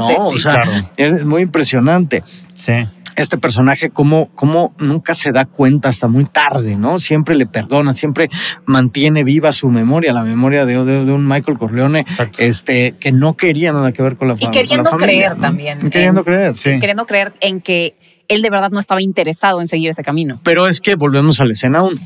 ¿no? o sea, es muy impresionante. Sí este personaje como, como nunca se da cuenta hasta muy tarde, ¿no? Siempre le perdona, siempre mantiene viva su memoria, la memoria de, de, un Michael Corleone, este, que no quería nada que ver con la, y queriendo creer también. Y queriendo creer, sí. Queriendo creer en que él de verdad no estaba interesado en seguir ese camino. Pero es que volvemos a la escena 1.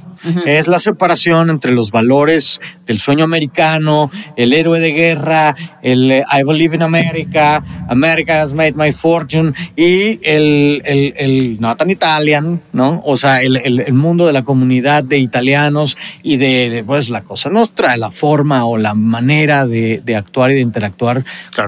Es la separación entre los valores del sueño americano, el héroe de guerra, el eh, I believe in America, America has made my fortune y el, el, el not an Italian, ¿no? O sea, el, el, mundo de la comunidad de italianos y de, pues, la cosa nostra, la forma o la manera de, de actuar y de interactuar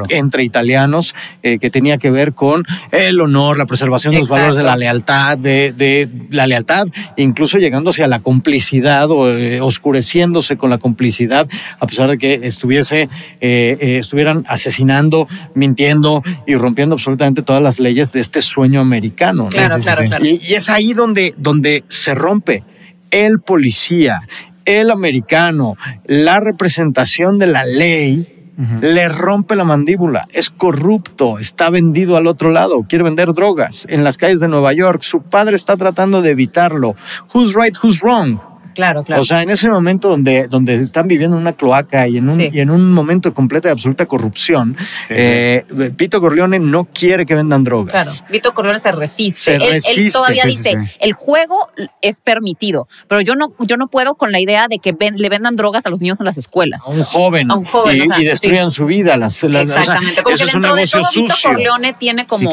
entre italianos eh, que tenía que ver con el honor, la preservación de los valores de la lealtad, de, de, la lealtad, incluso llegándose a la complicidad o eh, oscureciéndose con la complicidad, a pesar de que estuviese, eh, eh, estuvieran asesinando, mintiendo y rompiendo absolutamente todas las leyes de este sueño americano. Claro, claro, claro. Y, y, es ahí donde, donde se rompe el policía, el americano, la representación de la ley le rompe la mandíbula, es corrupto, está vendido al otro lado, quiere vender drogas en las calles de Nueva York, su padre está tratando de evitarlo. Who's right, who's wrong? Claro, claro. O sea, en ese momento donde, donde están viviendo en una cloaca y en un, y en un momento de completa y absoluta corrupción, eh, Vito Corleone no quiere que vendan drogas. Claro, Vito Corleone se resiste. él, todavía dice, el juego es permitido, pero yo no, yo no puedo con la idea de que le vendan drogas a los niños en las escuelas. A un joven. A un joven. Y, destruyan su vida. Las, Exactamente. como que dentro de todo Vito Corleone tiene como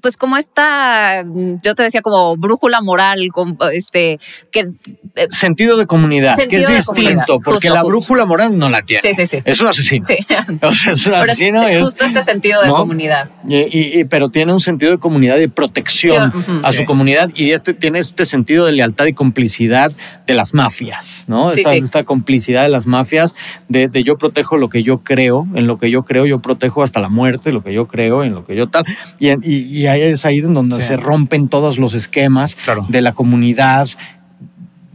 pues como esta, yo te decía como brújula moral, este, que... Eh, sentido de comunidad, que es distinto, porque la brújula moral no la tiene. Sí, sí, sí. Es un asesino. Sí. O sea, es un asesino. Es, justo este sentido de comunidad. Y, pero tiene un sentido de comunidad y de protección a su comunidad y este tiene este sentido de lealtad y complicidad de las mafias, ¿no? Esta, esta, complicidad de las mafias, de, de yo protejo lo que yo creo, en lo que yo creo, yo protejo hasta la muerte, lo que yo creo, en lo que yo tal. Y, y, ahí es ahí donde se rompen todos los esquemas de la comunidad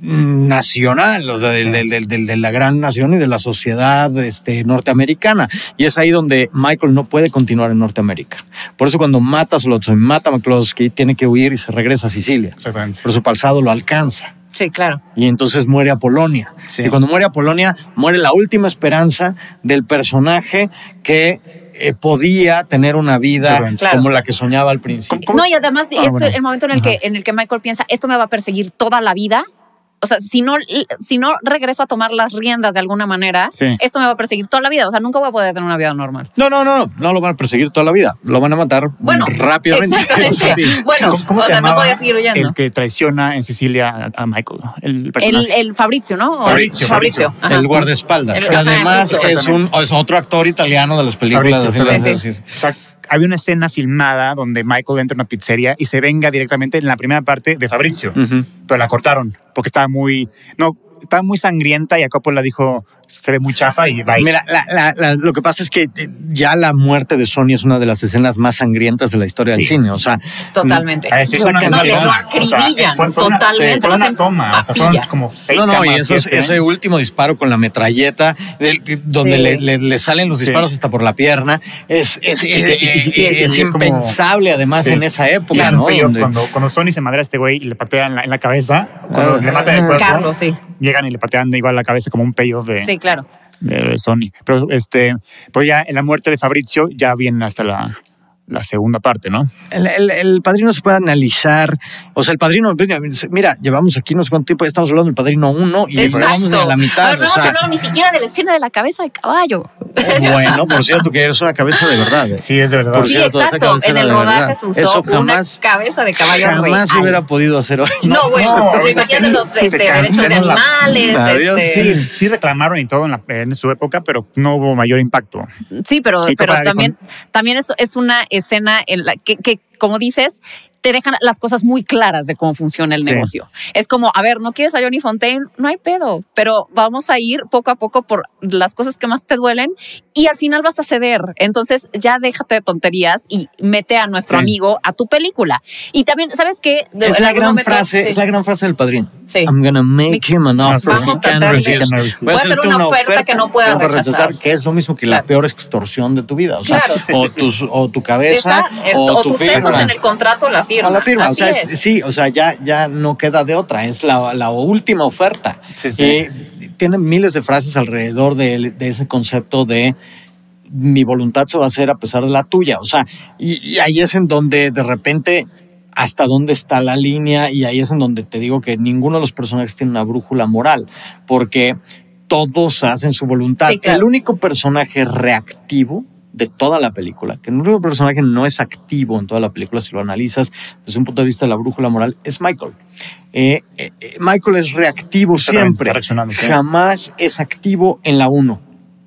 nacional, o sea, de, la gran nación y de la sociedad este, norteamericana. Y es ahí donde Michael no puede continuar en Norteamérica. Por eso cuando mata a Slotson, mata a McCloskey, tiene que huir y se regresa a Sicilia. Pero su pasado lo alcanza. Sí, claro. Y entonces muere a Polonia. Y cuando muere a Polonia, muere la última esperanza del personaje que eh, podía tener una vida como la que soñaba al principio. No, y además ah, es el momento en el, que, en el que Michael piensa, esto me va a perseguir toda la vida o sea, si no, si no regreso a tomar las riendas de alguna manera, esto me va a perseguir toda la vida. O sea, nunca voy a poder tener una vida normal. No, no, no, no lo van a perseguir toda la vida. Lo van a matar bueno, rápidamente. Bueno, ¿Cómo, o sea, no podía seguir huyendo. El que traiciona en Sicilia a Michael, el personaje. El, Fabrizio, ¿no? Fabrizio. Fabrizio. El guardaespaldas. además es, un, es otro actor italiano de las películas. Fabrizio, había una escena filmada donde Michael entra en una pizzería y se venga directamente en la primera parte de Fabrizio, pero la cortaron porque estaba muy, no, estaba muy sangrienta y a Coppola dijo, se ve muy chafa y va. Mira, lo que pasa es que eh, ya la muerte de Sony es una de las escenas más sangrientas de la historia del cine. O sea, totalmente. no, le acribillan totalmente. Fue una toma, o sea, fueron como seis No, no, y ese último disparo con la metralleta, donde le, salen los disparos hasta por la pierna, es, es, impensable además en esa época. ¿no? cuando, cuando Sony se madrea a este güey y le patea en la, cabeza, cuando le matan el cuerpo, Carlos, sí. llegan y le patean igual la cabeza como un pello de claro. De Sony. Pero este, pues ya en la muerte de Fabrizio ya viene hasta la, la segunda parte, ¿no? El, padrino se puede analizar, o sea, el padrino, mira, llevamos aquí no sé cuánto tiempo, estamos hablando del padrino 1 y vamos a la mitad. no hemos ni siquiera de la escena de la cabeza de caballo. Bueno, por cierto, que es una cabeza de verdad. ¿eh? Sí, es de verdad. sí, exacto. En el rodaje se usó una cabeza de caballo Jamás se hubiera podido hacer hoy. No, bueno, imagínate los este, derechos de animales. Este... Sí, sí reclamaron y todo en, en, su época, pero no hubo mayor impacto. Sí, pero, pero también, también es, es una escena en la que, que como dices, te dejan las cosas muy claras de cómo funciona el negocio. Es como, a ver, no quieres a Johnny Fontaine, no hay pedo, pero vamos a ir poco a poco por las cosas que más te duelen y al final vas a ceder. Entonces ya déjate de tonterías y mete a nuestro amigo a tu película. Y también, ¿sabes qué? es la gran frase, es la gran frase del padrino. Sí. I'm gonna make him an offer vamos a Voy a hacer una, oferta, que no pueda rechazar. Que es lo mismo que la peor extorsión de tu vida. O, sea, o, o, tu cabeza o, tus sesos en el contrato la firma. la firma. o sea, sí, o sea, ya, ya no queda de otra. Es la, la última oferta. Sí, sí. tiene miles de frases alrededor de, de ese concepto de mi voluntad se va a hacer a pesar de la tuya. O sea, y, ahí es en donde de repente hasta dónde está la línea y ahí es en donde te digo que ninguno de los personajes tiene una brújula moral, porque todos hacen su voluntad. El único personaje reactivo de toda la película, que el único personaje no es activo en toda la película, si lo analizas desde un punto de vista de la brújula moral, es Michael. Eh, eh, eh, Michael es reactivo siempre, jamás es activo en la 1.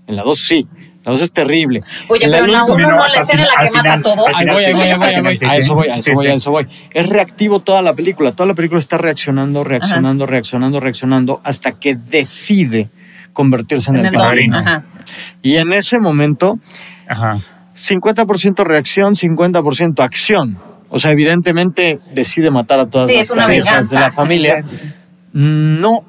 En la 2 sí, la dos es terrible. Oye, pero en la uno no, la escena en la que mata a todos. Ahí voy, ahí voy, ahí voy, ahí voy. A eso voy, a eso voy, a eso voy. Es reactivo toda la película. Toda la película está reaccionando, reaccionando, reaccionando, reaccionando, hasta que decide convertirse en, el, padrino. Y en ese momento, 50% reacción, 50% acción. O sea, evidentemente decide matar a todas las cabezas de la familia. No,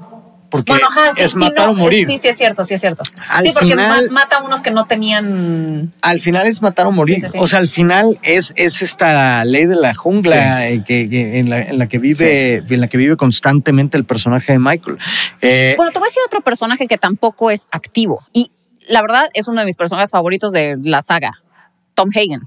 porque es matar o morir. Sí, sí, es cierto, sí, es cierto. sí, porque mata a unos que no tenían. Al final es matar o morir. o sea, al final es, es esta ley de la jungla eh, que, en, la, que vive, en la que vive constantemente el personaje de Michael. Eh, bueno, te voy a decir otro personaje que tampoco es activo. Y la verdad es uno de mis personajes favoritos de la saga. Tom Hagen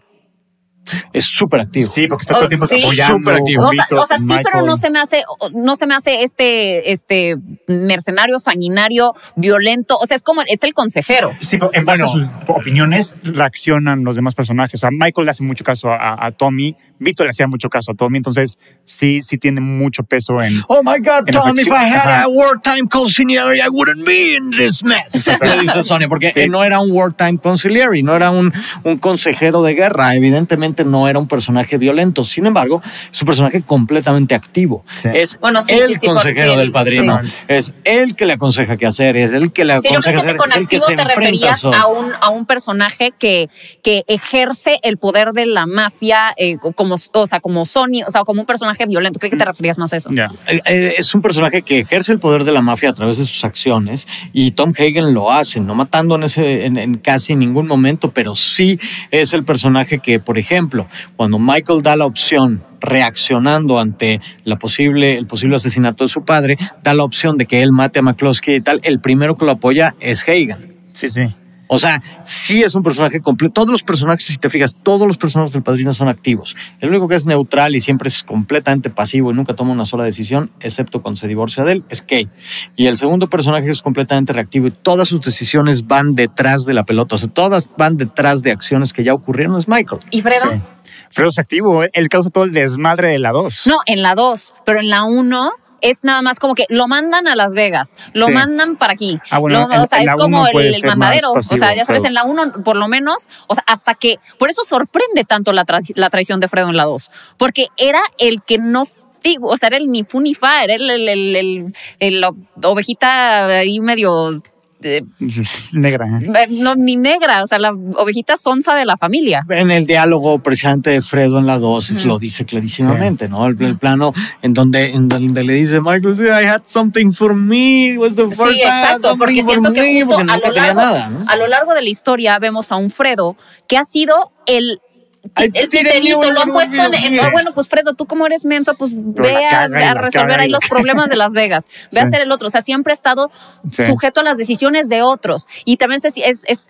es súper activo. Sí, porque está todo el tiempo apoyando. activo. O sea, sí, pero no se me hace, no se me hace este, este mercenario, sanguinario, violento. O sea, es como, es el consejero. Sí, pero en base a sus opiniones reaccionan los demás personajes. O sea, Michael le hace mucho caso a, Tommy, Vito le hacía mucho caso a Tommy, entonces sí, sí tiene mucho peso en. Oh my God, Tommy, if I had a wartime conciliary, I wouldn't be in this mess. le dice Sonia, porque no era un wartime conciliary, no era un, un consejero de guerra. Evidentemente realmente no era un personaje violento. Sin embargo, es un personaje completamente activo. Es el consejero del padrino. Es él que le aconseja qué hacer, es él que le aconseja hacer. Con el que se te referías a un, a un personaje que, que ejerce el poder de la mafia eh, como, o sea, como Sony, o sea, como un personaje violento. Creo que te referías más a eso. Eh, eh, es un personaje que ejerce el poder de la mafia a través de sus acciones y Tom Hagen lo hace, no matando en, ese, en, casi ningún momento, pero sí es el personaje que, por ejemplo, cuando Michael da la opción reaccionando ante la posible, el posible asesinato de su padre, da la opción de que él mate a McCloskey y tal, el primero que lo apoya es Hagen. Sí, sí. O sea, sí es un personaje completo. Todos los personajes, si te fijas, todos los personajes del padrino son activos. El único que es neutral y siempre es completamente pasivo y nunca toma una sola decisión, excepto cuando se divorcia de él, es Kay. Y el segundo personaje es completamente reactivo y todas sus decisiones van detrás de la pelota. O sea, todas van detrás de acciones que ya ocurrieron, es Michael. ¿Y Fredo? Fredo es activo. Él causa todo el desmadre de la 2. No, en la 2, pero en la 1 es nada más como que lo mandan a Las Vegas, lo mandan para aquí. Ah, bueno, o sea, es como el, mandadero. o sea, ya sabes, en la 1 por lo menos, o sea, hasta que, por eso sorprende tanto la, la traición de Fredo en la 2, porque era el que no o sea, era el ni fu ni fa, era el, el, el, el, ovejita ahí medio negra. ¿eh? No, ni negra, o sea, la ovejita sonsa de la familia. En el diálogo precisamente de Fredo en la dosis lo dice clarísimamente, ¿no? El, plano en donde, en donde le dice Michael, I had something for me, was the first sí, exacto, porque siento que justo a, lo largo, a lo largo de la historia vemos a un Fredo que ha sido el el titerito lo han puesto en, bueno, pues Fredo, tú como eres menso, pues ve a, resolver ahí los problemas de Las Vegas, ve a hacer el otro, o sea, siempre ha estado sujeto a las decisiones de otros. Y también es, es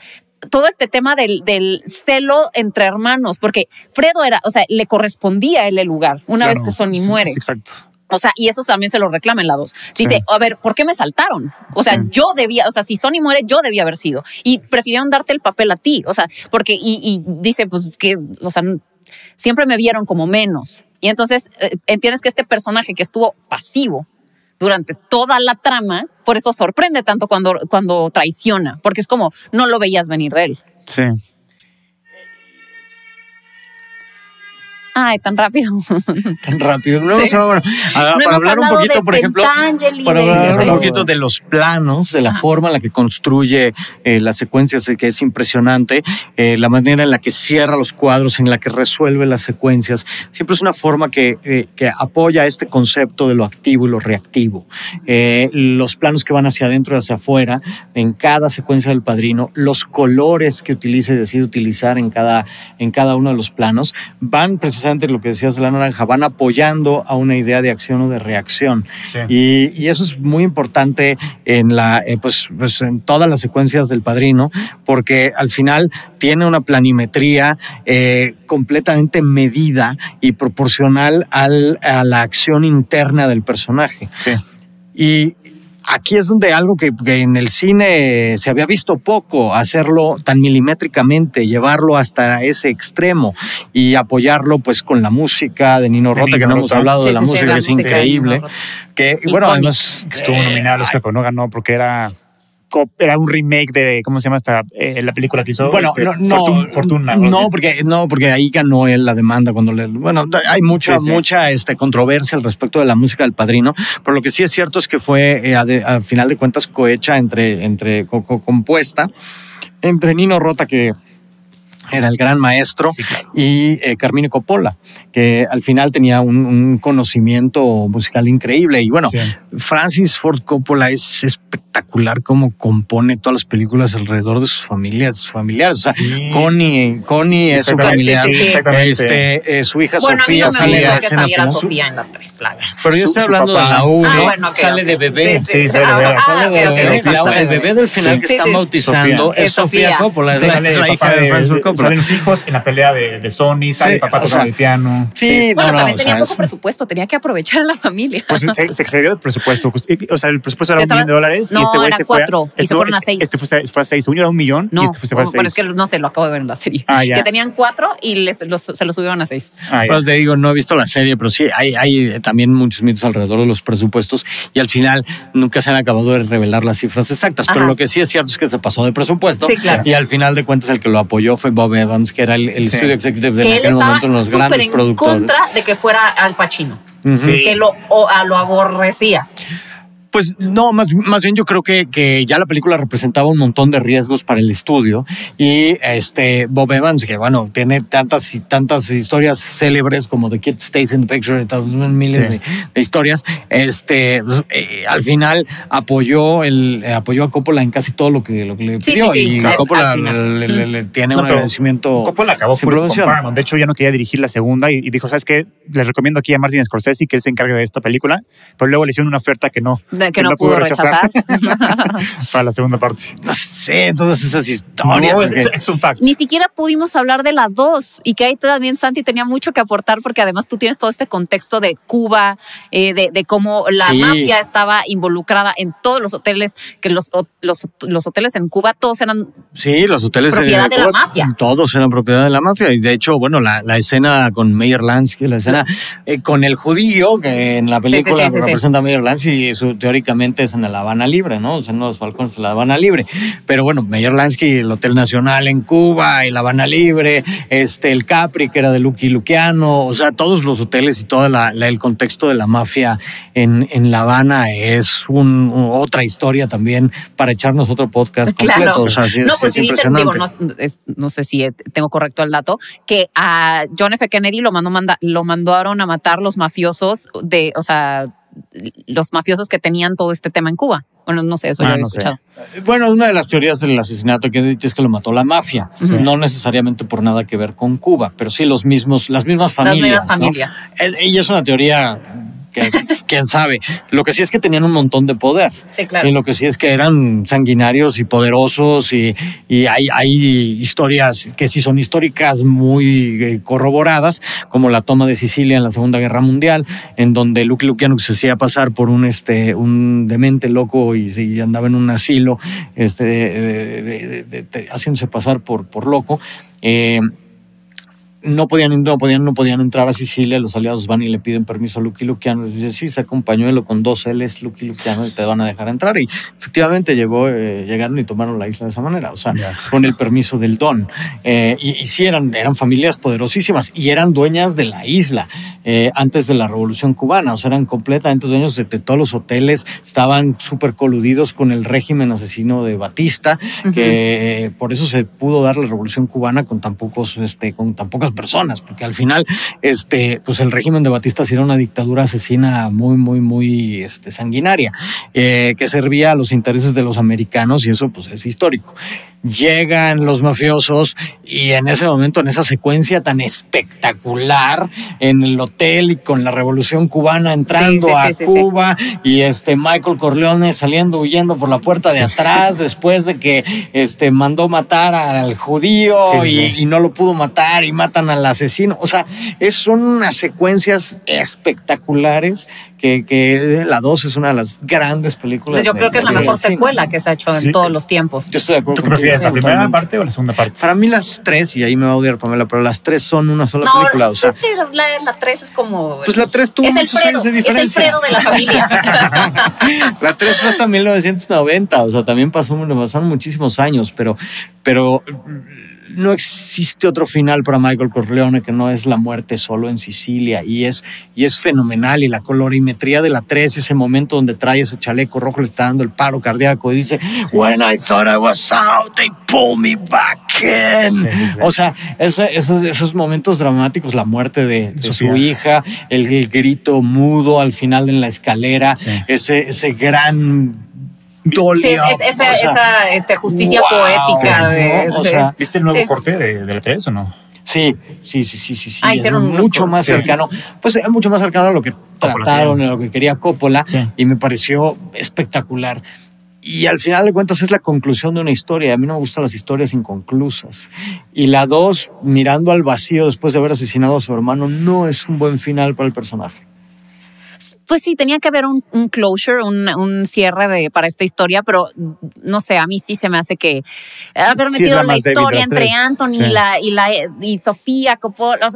todo este tema del, del, celo entre hermanos, porque Fredo era, o sea, le correspondía a él el lugar una vez que Sony muere. Exacto. O sea, y eso también se lo reclama en la dos. Dice, a ver, ¿por qué me saltaron? O sea, yo debía, o sea, si Sony muere, yo debía haber sido. Y prefirieron darte el papel a ti. O sea, porque, y, dice, pues que, o sea, siempre me vieron como menos. Y entonces eh, entiendes que este personaje que estuvo pasivo durante toda la trama, por eso sorprende tanto cuando, cuando traiciona, porque es como, no lo veías venir de él. Sí. Ay, tan rápido. Tan rápido. No, para hablar un poquito, por ejemplo, para hablar un poquito de los planos, de la forma en la que construye eh, las secuencias, que es impresionante, eh, la manera en la que cierra los cuadros, en la que resuelve las secuencias, siempre es una forma que, eh, que apoya este concepto de lo activo y lo reactivo. los planos que van hacia adentro y hacia afuera, en cada secuencia del padrino, los colores que utiliza y decide utilizar en cada, en cada uno de los planos, van precisamente lo que decías de la naranja, van apoyando a una idea de acción o de reacción. Y, eso es muy importante en, la, eh, pues, pues, en todas las secuencias del padrino, porque al final tiene una planimetría eh, completamente medida y proporcional al, a la acción interna del personaje. Sí. Y, aquí es donde algo que, en el cine se había visto poco, hacerlo tan milimétricamente, llevarlo hasta ese extremo y apoyarlo pues con la música de Nino Rota, que no hemos hablado de la música, que es increíble. Que, bueno, además... estuvo nominado, eh, pero no ganó porque era era un remake de cómo se llama esta eh, la película que hizo bueno este, no, Fortuna, no, porque no porque ahí ganó él la demanda cuando le bueno hay mucha mucha este controversia al respecto de la música del Padrino pero lo que sí es cierto es que fue eh, al final de cuentas cohecha entre entre compuesta entre Nino Rota que era el gran maestro, y eh, Carmine Coppola, que al final tenía un, conocimiento musical increíble. Y bueno, Francis Ford Coppola es espectacular cómo compone todas las películas alrededor de sus familias, familiares. O sea, Connie, Connie es su familiar. Este, eh, su hija Sofía sale a Sofía, Sofía en la 3, Pero yo estoy hablando de la 1, ah, sale de bebé. Sí, sale de bebé. El bebé del final que están bautizando es Sofía Coppola, es la hija de Francis Ford Coppola. Salen los hijos en la pelea de, de Sony, sale sí, papá con el piano. Sí, bueno, también tenía poco presupuesto, tenía que aprovechar a la familia. Pues se, excedió el presupuesto. Pues, o sea, el presupuesto era un millón de dólares no, y este güey se cuatro, fue a, y se fueron a seis. Este fue, fue a seis, uno era un millón no, y este fue, a seis. Pero es que no sé, lo acabo de ver en la serie. Ah, que tenían cuatro y les, los, se lo subieron a seis. Ah, pues te digo, no he visto la serie, pero sí, hay, hay también muchos mitos alrededor de los presupuestos y al final nunca se han acabado de revelar las cifras exactas. Pero lo que sí es cierto es que se pasó de presupuesto y al final de cuentas el que lo apoyó fue Bob Bob Evans, que era el, el studio executive de que aquel momento en los grandes en productores. contra de que fuera Al Pacino. Que lo, o, lo aborrecía. Pues no, más, más bien yo creo que, que ya la película representaba un montón de riesgos para el estudio y este Bob Evans, que bueno, tiene tantas y tantas historias célebres como The Kid Stays in the Picture, miles de, historias, este, pues, eh, al final apoyó el apoyó a Coppola en casi todo lo que, lo que le pidió y Coppola le, tiene un agradecimiento. Coppola acabó con, Paramount. De hecho, ya no quería dirigir la segunda y, dijo, ¿sabes qué? Le recomiendo aquí a Martin Scorsese que se encargue de esta película, pero luego le hicieron una oferta que no que, no, pudo rechazar. para la segunda parte. No sé, todas esas historias. es, un fact. Ni siquiera pudimos hablar de la dos y que ahí también Santi tenía mucho que aportar porque además tú tienes todo este contexto de Cuba, eh, de, de, cómo la mafia estaba involucrada en todos los hoteles, que los, los, los hoteles en Cuba todos eran sí, los hoteles propiedad de la mafia. Todos eran propiedad de la mafia y de hecho, bueno, la, la escena con Meyer Lansky, la escena eh, con el judío que en la película representa a Meyer Lansky y su teóricamente es en La Habana Libre, ¿no? O sea, en los balcones de La Habana Libre. Pero bueno, Mayor Lansky, el Hotel Nacional en Cuba y La Habana Libre, este, el Capri, que era de Lucky Luciano, o sea, todos los hoteles y todo el contexto de la mafia en, en La Habana es un, otra historia también para echarnos otro podcast completo. O sea, no, pues sí dicen, digo, no, sé si tengo correcto el dato, que a John F. Kennedy lo, mandó, manda, lo mandaron a matar los mafiosos de, o sea, los mafiosos que tenían todo este tema en Cuba. Bueno, no sé, eso ah, yo he escuchado. Bueno, una de las teorías del asesinato que he dicho es que lo mató la mafia, no necesariamente por nada que ver con Cuba, pero sí los mismos, las mismas familias. Las mismas familias. Y es una teoría que quién sabe. Lo que sí es que tenían un montón de poder. Sí, claro. Y lo que sí es que eran sanguinarios y poderosos y, y hay, hay, historias que sí son históricas muy eh, corroboradas, como la toma de Sicilia en la Segunda Guerra Mundial, en donde Luke Luciano se hacía pasar por un, este, un demente loco y, andaba en un asilo, este, haciéndose pasar por, por loco. Eh, no podían, no podían, no podían entrar a Sicilia, los aliados van y le piden permiso a Lucky Luciano, les dice, sí, saca un pañuelo con dos L's, Lucky Luciano, y te van a dejar entrar. Y efectivamente llegó, eh, llegaron y tomaron la isla de esa manera, o sea, con el permiso del don. Eh, y, y, sí, eran, eran familias poderosísimas y eran dueñas de la isla eh, antes de la Revolución Cubana, o sea, eran completamente dueños de, todos los hoteles, estaban súper coludidos con el régimen asesino de Batista, que por eso se pudo dar la Revolución Cubana con tan pocos, este, con tan pocas personas, porque al final, este, pues el régimen de Batista era una dictadura asesina muy, muy, muy este, sanguinaria, eh, que servía a los intereses de los americanos y eso pues es histórico llegan los mafiosos y en ese momento, en esa secuencia tan espectacular, en el hotel y con la revolución cubana entrando a Cuba y este Michael Corleone saliendo huyendo por la puerta de atrás después de que este mandó matar al judío y, y, no lo pudo matar y matan al asesino. O sea, es, son unas secuencias espectaculares que, que la 2 es una de las grandes películas. Yo creo que es la mejor secuela que se ha hecho en todos los tiempos. Yo estoy de acuerdo. ¿Tú prefieres la primera parte o la segunda parte? Para mí las tres, y ahí me va a odiar Pamela, pero las tres son una sola no, película. O sea, la, la tres es como... Pues la tres tuvo es muchos Fredo, años de diferencia. Es el Fredo de la familia. la tres fue hasta 1990, o sea, también pasó, pasaron muchísimos años, pero, pero no existe otro final para Michael Corleone que no es la muerte solo en Sicilia y es, y es fenomenal y la colorimetría de la 3, ese momento donde trae ese chaleco rojo le está dando el paro cardíaco y dice When I thought I was out, they pulled me back in. o sea, esos, esos, momentos dramáticos, la muerte de, su hija, el, grito mudo al final en la escalera, ese, ese gran Sí, esa, este, justicia poética. ¿Viste el nuevo corte de, de la 3 o no? Sí, sí, sí, sí, sí. Ah, mucho más cercano. Pues es mucho más cercano a lo que trataron, a lo que quería Coppola, y me pareció espectacular. Y al final de cuentas es la conclusión de una historia. A mí no me gustan las historias inconclusas. Y la dos, mirando al vacío después de haber asesinado a su hermano, no es un buen final para el personaje. Pues sí, tenía que haber un, closure, un, cierre de, para esta historia, pero no sé, a mí sí se me hace que haber metido la, historia entre Anthony y, la, y, la, y Sofía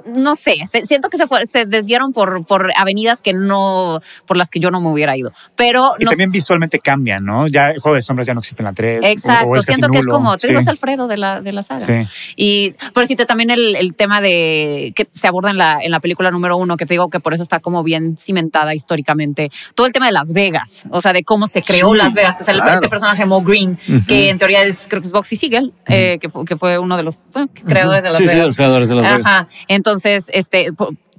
no sé, siento que se, fue, se desviaron por, por avenidas que no, por las que yo no me hubiera ido. Pero y también visualmente cambian, ¿no? Ya el juego de sombras ya no existe en la 3. Exacto, siento que es como, te digo, es Alfredo de la, de la saga. Sí. Y por decirte también el, el, tema de que se aborda en la, en la película número uno, que te digo que por eso está como bien cimentada todo el tema de Las Vegas, o sea, de cómo se creó Las Vegas, que este personaje Mo Green, que en teoría es, creo que es Boxy Siegel, eh, que, fue, que fue uno de los creadores de Las Vegas. Sí, los creadores de Las Vegas. Ajá. Entonces, este,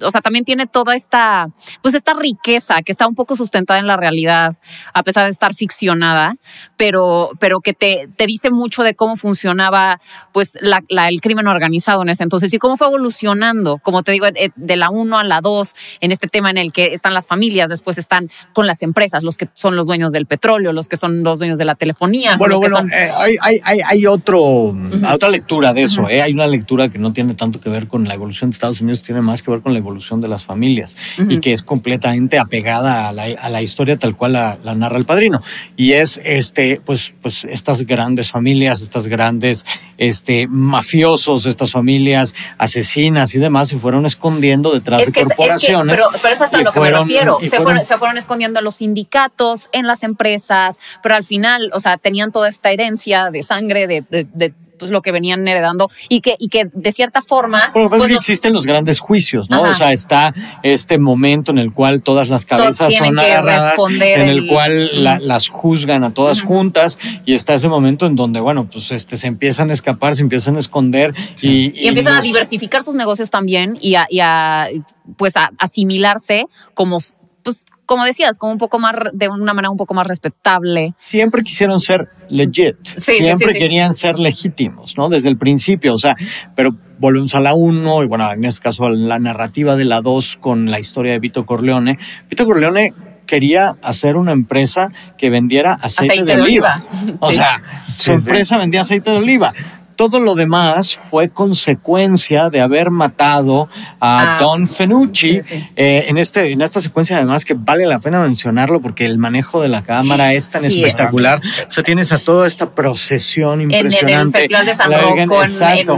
o sea, también tiene toda esta, pues esta riqueza que está un poco sustentada en la realidad, a pesar de estar ficcionada, pero, pero que te, te dice mucho de cómo funcionaba, pues, la, el crimen organizado en ese entonces y cómo fue evolucionando, como te digo, eh, de la 1 a la 2, en este tema en el que están las familias, después están con las empresas, los que son los dueños del petróleo, los que son los dueños de la telefonía. Bueno, bueno, eh, hay, hay, hay, otro, otra lectura de eso, eh. hay una lectura que no tiene tanto que ver con la evolución de Estados Unidos, tiene más que ver con la evolución de las familias y que es completamente apegada a la, a la historia tal cual la, narra el padrino. Y es este, pues, pues estas grandes familias, estas grandes este, mafiosos, estas familias asesinas y demás se fueron escondiendo detrás de corporaciones. pero, pero, eso es a lo que me refiero. Se fueron, se fueron escondiendo en los sindicatos, en las empresas, pero al final, o sea, tenían toda esta herencia de sangre, de, de pues lo que venían heredando y que, y que de cierta forma. Bueno, pues, existen los grandes juicios, ¿no? O sea, está este momento en el cual todas las cabezas son agarradas, en el, cual las juzgan a todas juntas y está ese momento en donde, bueno, pues este, se empiezan a escapar, se empiezan a esconder y, y, empiezan a diversificar sus negocios también y a, y a pues a asimilarse como pues como decías, como un poco más, de una manera un poco más respetable. Siempre quisieron ser legit. Siempre querían ser legítimos, ¿no? Desde el principio, o sea, pero volvemos a la 1 y bueno, en este caso la narrativa de la 2 con la historia de Vito Corleone. Vito Corleone quería hacer una empresa que vendiera aceite, de, oliva. O sea, su empresa vendía aceite de oliva. Todo lo demás fue consecuencia de haber matado a ah, Don Fenucci eh, en, este, en esta secuencia, además, que vale la pena mencionarlo porque el manejo de la cámara es tan espectacular. O sea, tienes a toda esta procesión impresionante. En, el Festival de San Rocco,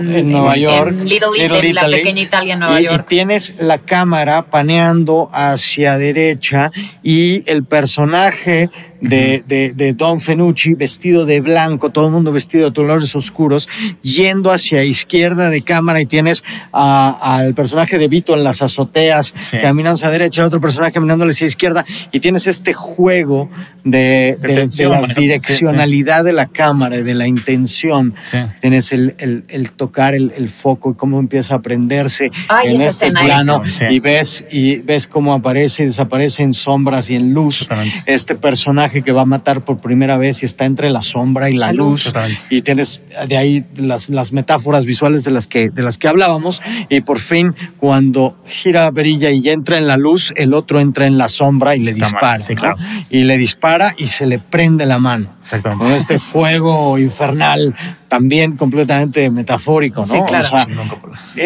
en, Nueva York. En Little, la pequeña Italia en Nueva York. Y tienes la cámara paneando hacia derecha y el personaje de, de, de, Don Fenucci vestido de blanco, todo el mundo vestido de colores oscuros, yendo hacia izquierda de cámara y tienes al personaje de Vito en las azoteas, caminando hacia derecha, el otro personaje caminando hacia izquierda y tienes este juego de, de, la direccionalidad de la cámara y de la intención. Tienes el, el, tocar el, foco y cómo empieza a prenderse en este plano y ves y ves cómo aparece y desaparece en sombras y en luz este personaje que va a matar por primera vez y está entre la sombra y la, luz. Y tienes de ahí las, las, metáforas visuales de las, que, de las que hablábamos. Y por fin, cuando gira Berilla y entra en la luz, el otro entra en la sombra y le dispara. Y le dispara y se le prende la mano. Exactamente. Con este fuego infernal también completamente metafórico, ¿no? Sí, claro.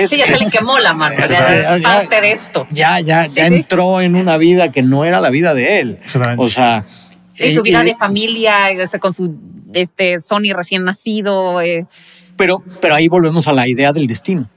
sí, ya se le quemó la mano, ya, es parte de esto. Ya, ya, ya entró en una vida que no era la vida de él. O sea, y su vida de familia, con su este, Sony recién nacido. Eh. Pero, pero ahí volvemos a la idea del destino.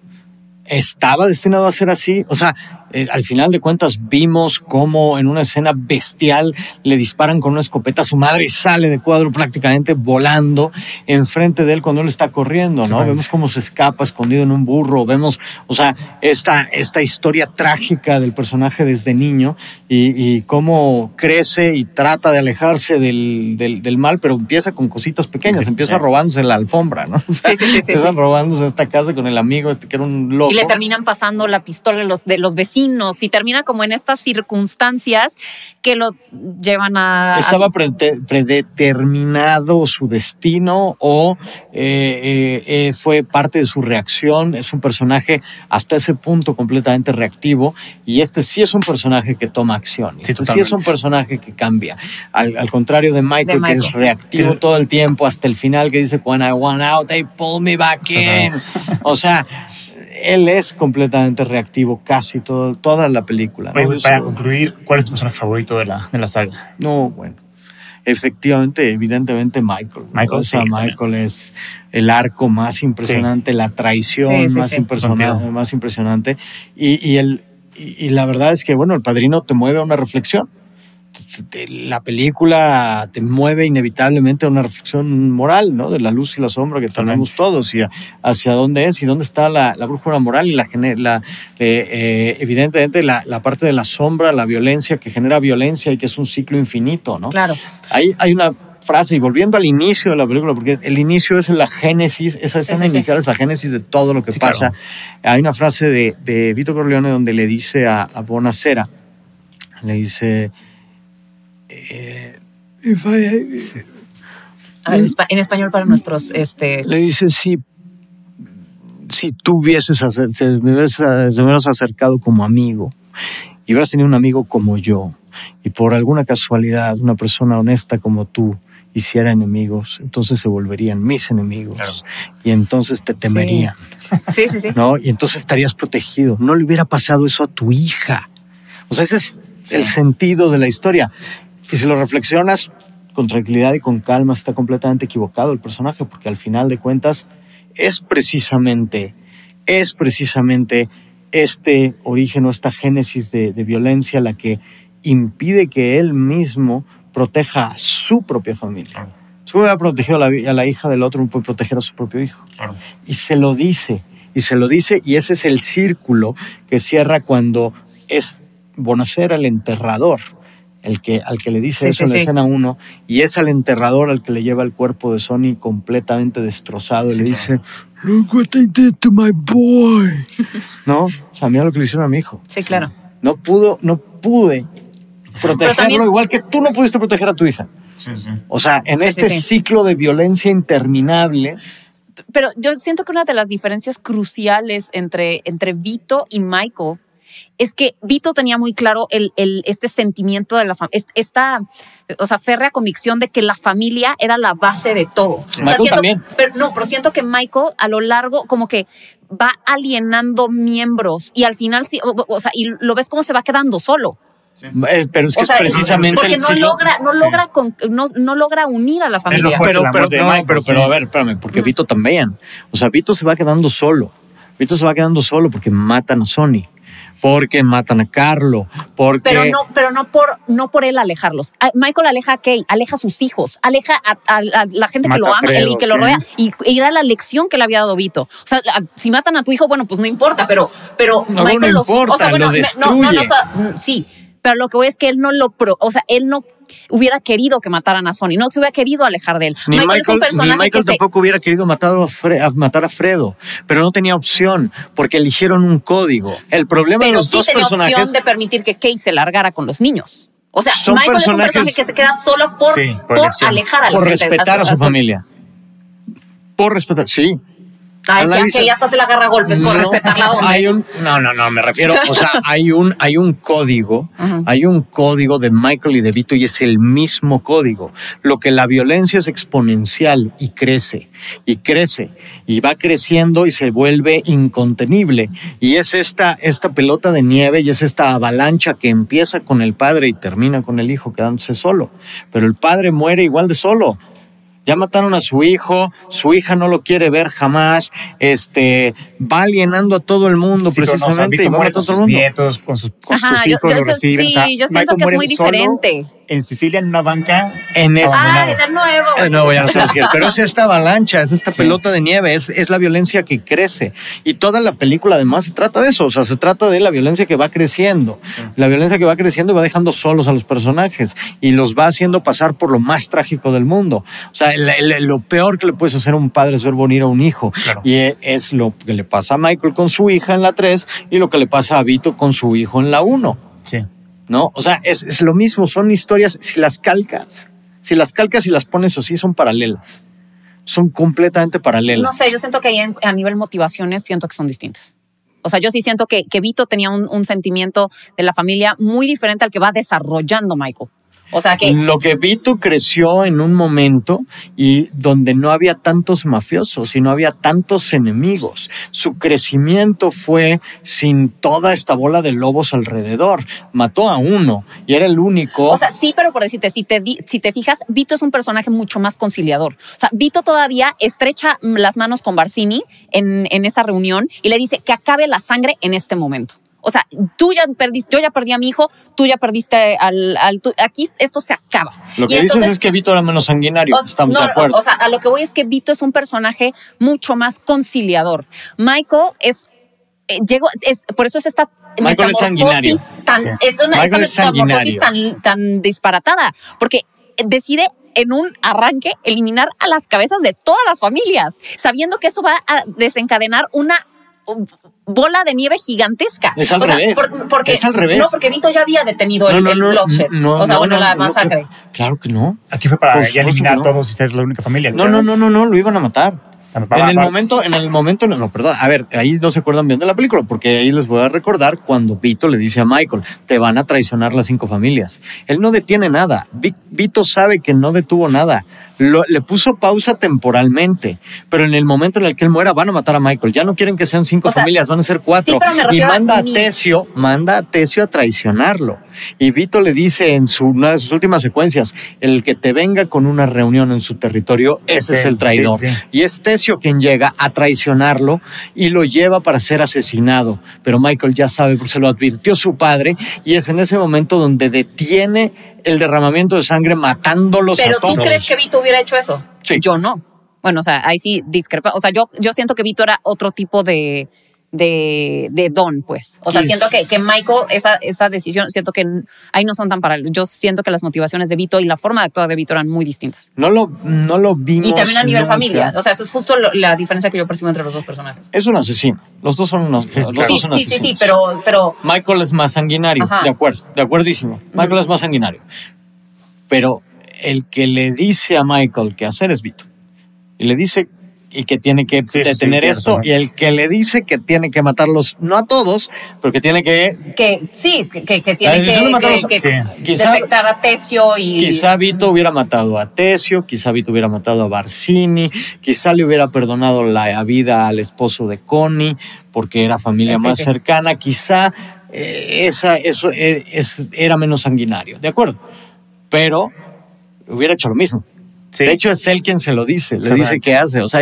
¿Estaba destinado a ser así? O sea, eh, al final de cuentas vimos cómo en una escena bestial le disparan con una escopeta a su madre y sale de cuadro prácticamente volando enfrente de él cuando él está corriendo, ¿no? Vemos cómo se escapa escondido en un burro, vemos, o sea, esta, esta historia trágica del personaje desde niño y, cómo crece y trata de alejarse del, del, mal, pero empieza con cositas pequeñas, empieza robándose la alfombra, ¿no? sí, sí, sí, empiezan robándose esta casa con el amigo este que era un loco. Y le terminan pasando la pistola de los, de los vecinos y termina como en estas circunstancias que lo llevan a... ¿Estaba predeterminado su destino o eh, eh, eh, fue parte de su reacción? Es un personaje hasta ese punto completamente reactivo y este sí es un personaje que toma acción. Sí, este sí es un personaje que cambia. Al, contrario de Michael, que es reactivo todo el tiempo hasta el final que dice, when I want out, they pull me back in. o sea él es completamente reactivo casi todo, toda la película. para concluir, ¿cuál es tu personaje favorito de la, de la saga? No, bueno. Efectivamente, evidentemente Michael. Michael, Michael es el arco más impresionante, la traición más, impresionante, más impresionante. Y, y, el, y la verdad es que, bueno, el padrino te mueve a una reflexión la película te mueve inevitablemente a una reflexión moral, ¿no? De la luz y la sombra que tenemos todos y hacia dónde es y dónde está la, brújula moral y la, la eh, eh, evidentemente la, parte de la sombra, la violencia que genera violencia y que es un ciclo infinito, ¿no? Claro. Hay, hay una frase y volviendo al inicio de la película, porque el inicio es la génesis, esa escena inicial es la génesis de todo lo que pasa. Hay una frase de, de, Vito Corleone donde le dice a, a Bonacera, le dice eh, en español para nuestros... Este... Le dice, si, si tú hubieses, me hubieras acercado como amigo y hubieras tenido un amigo como yo y por alguna casualidad una persona honesta como tú hiciera enemigos, entonces se volverían mis enemigos y entonces te temerían. Sí. sí, sí, ¿no? Y entonces estarías protegido. No le hubiera pasado eso a tu hija. O sea, ese es el sentido de la historia. Y si lo reflexionas con tranquilidad y con calma, está completamente equivocado el personaje, porque al final de cuentas es precisamente, es precisamente este origen o esta génesis de, violencia la que impide que él mismo proteja a su propia familia. Si hubiera protegido a la, a la, hija del otro, no puede proteger a su propio hijo. Y se lo dice, y se lo dice, y ese es el círculo que cierra cuando es Bonacer el enterrador el que, al que le dice eso en la escena 1, y es al enterrador al que le lleva el cuerpo de Sony completamente destrozado y le dice, Look what they did to my boy. no, o sea, mira lo que le hicieron a mi hijo. Sí, claro. No pudo, no pude protegerlo igual que tú no pudiste proteger a tu hija. Sí, sí. O sea, en este ciclo de violencia interminable. Pero yo siento que una de las diferencias cruciales entre, entre Vito y Michael es que Vito tenía muy claro el, este sentimiento de la familia, esta, o sea, férrea convicción de que la familia era la base de todo. Michael también. Pero, no, pero siento que Michael a lo largo como que va alienando miembros y al final sí, o, sea, y lo ves como se va quedando solo. Eh, pero es que es precisamente porque no logra no logra no, logra unir a la familia. pero pero, pero, pero, a ver espérame porque Vito también. O sea Vito se va quedando solo. Vito se va quedando solo porque matan a Sony porque matan a Carlo, porque... Pero no, pero no por, no por él alejarlos. Ah, Michael aleja a Kay, aleja a sus hijos, aleja a, la gente que lo ama y que lo rodea. Y, era la lección que le había dado Vito. O sea, si matan a tu hijo, bueno, pues no importa, pero, pero no, Michael no importa, lo destruye. sí, pero lo que voy es que él no lo, pro, o sea, él no hubiera querido que mataran a Sony, no se hubiera querido alejar de él. Ni Michael, es un personaje Michael tampoco hubiera querido matar a, matar a Fredo, pero no tenía opción porque eligieron un código. El problema de los dos tenía personajes opción de permitir que Kate se largara con los niños. O sea, Michael es un personaje que se queda solo por, por, alejar a la Por respetar a su familia. Por respetar, sí. Ah, que ya hasta se la agarra golpes por respetar la onda. Hay un, no, no, no, me refiero, o sea, hay un, hay un código, hay un código de Michael y de Vito y es el mismo código. Lo que la violencia es exponencial y crece, y crece, y va creciendo y se vuelve incontenible. Y es esta, esta pelota de nieve y es esta avalancha que empieza con el padre y termina con el hijo quedándose solo. Pero el padre muere igual de solo ya mataron a su hijo, su hija no lo quiere ver jamás, este, va alienando a todo el mundo precisamente y muere a todo el mundo. nietos, con sus, con sus hijos lo reciben. Sí, yo siento que es muy diferente en Sicilia en una banca. En ese, ah, de nuevo. De nuevo, ya no sé Pero es esta avalancha, es esta pelota de nieve, es, es la violencia que crece. Y toda la película además se trata de eso, o sea, se trata de la violencia que va creciendo. La violencia que va creciendo y va dejando solos a los personajes y los va haciendo pasar por lo más trágico del mundo. O sea, lo peor que le puedes hacer a un padre es ver morir a un hijo. Y es lo que le pasa a Michael con su hija en la 3 y lo que le pasa a Vito con su hijo en la 1. Sí. ¿No? O sea, es, lo mismo, son historias, si las calcas, si las calcas y las pones así, son paralelas. Son completamente paralelas. No sé, yo siento que ahí a nivel motivaciones siento que son distintas. O sea, yo sí siento que, que Vito tenía un, sentimiento de la familia muy diferente al que va desarrollando Michael. O sea que. Lo que Vito creció en un momento y donde no había tantos mafiosos y no había tantos enemigos. Su crecimiento fue sin toda esta bola de lobos alrededor. Mató a uno y era el único. O sea, sí, pero por decirte, si te, si te fijas, Vito es un personaje mucho más conciliador. O sea, Vito todavía estrecha las manos con Barcini en, en esa reunión y le dice que acabe la sangre en este momento. O sea, tú ya perdiste, yo ya perdí a mi hijo, tú ya perdiste al, al aquí esto se acaba. Lo que dices es que Vito era menos sanguinario, estamos de acuerdo. O sea, a lo que voy es que Vito es un personaje mucho más conciliador. Michael es eh, llegó, es, por eso es esta Michael es sanguinario. Tan, es una metamorfosis tan, tan disparatada, porque decide en un arranque eliminar a las cabezas de todas las familias, sabiendo que eso va a desencadenar una bola de nieve gigantesca. Es al revés. porque, es al revés. No, porque Vito ya había detenido el, no, no, o sea, bueno, la masacre. Claro que no. Aquí fue para eliminar a todos y ser la única familia. No, no, no, no, no, lo iban a matar. En el momento, en el momento, no, perdón, a ver, ahí no se acuerdan bien de la película, porque ahí les voy a recordar cuando Vito le dice a Michael, te van a traicionar las cinco familias. Él no detiene nada. Vito sabe que no detuvo nada le puso pausa temporalmente, pero en el momento en el que él muera van a matar a Michael. Ya no quieren que sean cinco familias, van a ser cuatro. y manda a, Tesio, manda a Tesio a traicionarlo. Y Vito le dice en su, una de sus últimas secuencias, el que te venga con una reunión en su territorio, ese es el traidor. Y es Tesio quien llega a traicionarlo y lo lleva para ser asesinado. Pero Michael ya sabe, porque se lo advirtió su padre, y es en ese momento donde detiene el derramamiento de sangre matándolos Pero a todos. ¿tú crees que Vito hubiera hecho eso? Sí. Yo no. Bueno, o sea, ahí sí discrepa. O sea, yo, yo siento que Vito era otro tipo de, de, de don, pues. O sea, siento que, que Michael, esa, esa decisión, siento que ahí no son tan paralelos. Yo siento que las motivaciones de Vito y la forma de actuar de Vito eran muy distintas. No lo, no lo vimos. Y también a nivel familia. O sea, eso es justo la diferencia que yo percibo entre los dos personajes. Es un asesino. Los dos son unos, sí, sí, sí, sí, pero, pero. Michael es más sanguinario. De acuerdo, de acuerdísimo. Michael es más sanguinario. Pero el que le dice a Michael qué hacer es Vito. Y le dice y que tiene que detener esto y el que le dice que tiene que matarlos, no a todos, pero que tiene que... Que sí, que, que tiene que, detectar a Tesio y... Quizá Vito hubiera matado a Tesio, quizá Vito hubiera matado a Barcini, quizá le hubiera perdonado la vida al esposo de Connie porque era familia más cercana, quizá eh, esa, eso eh, es, era menos sanguinario, ¿de acuerdo? Pero hubiera hecho lo mismo. De hecho, es él quien se lo dice, le dice qué hace. O sea,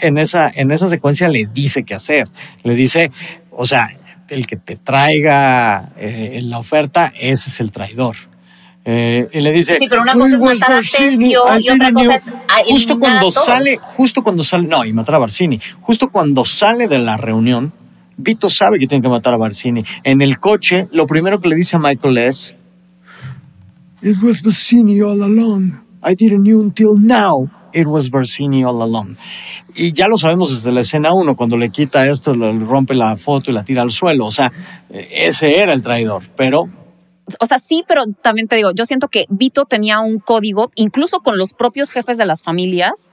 en, esa, en esa secuencia le dice qué hacer. Le dice, o sea, el que te traiga eh, la oferta, ese es el traidor. Eh, y le dice. Sí, pero una cosa es matar a y otra cosa es justo cuando sale, justo cuando sale, no, y matar a Barcini. Justo cuando sale de la reunión, Vito sabe que tiene que matar a Barcini. En el coche, lo primero que le dice a Michael es: It was Barcini all along. I didn't know until now it was Barsini all along. Y ya lo sabemos desde la escena 1, cuando le quita esto, le rompe la foto y la tira al suelo. O sea, ese era el traidor, pero... O sea, sí, pero también te digo, yo siento que Vito tenía un código, incluso con los propios jefes de las familias,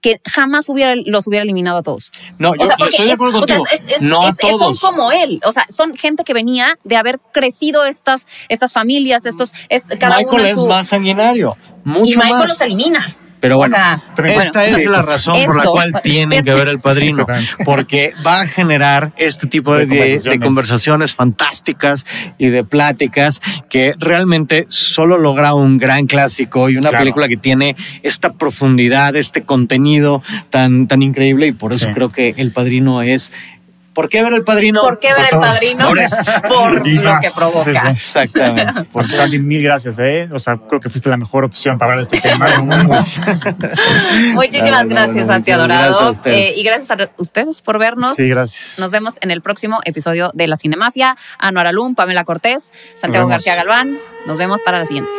que jamás hubiera, los hubiera eliminado a todos. No, yo, estoy de acuerdo contigo. no a todos. Son como él. O sea, son gente que venía de haber crecido estas, estas familias, estos. cada Michael es más sanguinario. Mucho y Michael los elimina. Pero bueno, esta es la razón por la cual tienen que ver el padrino, porque va a generar este tipo de, conversaciones. fantásticas y de pláticas que realmente solo logra un gran clásico y una película que tiene esta profundidad, este contenido tan, tan increíble y por eso creo que el padrino es ¿Por qué ver el padrino? ¿Por qué ver el padrino? Por, por lo que provoca. Exactamente. Por Sandy, mil gracias, ¿eh? O sea, creo que fuiste la mejor opción para hablar de este tema. Muchísimas gracias, Santi Adorado. Eh, y gracias a ustedes por vernos. Sí, gracias. Nos vemos en el próximo episodio de La Cinemafia. Anuar Alum, Pamela Cortés, Santiago García Galván. Nos vemos para la siguiente.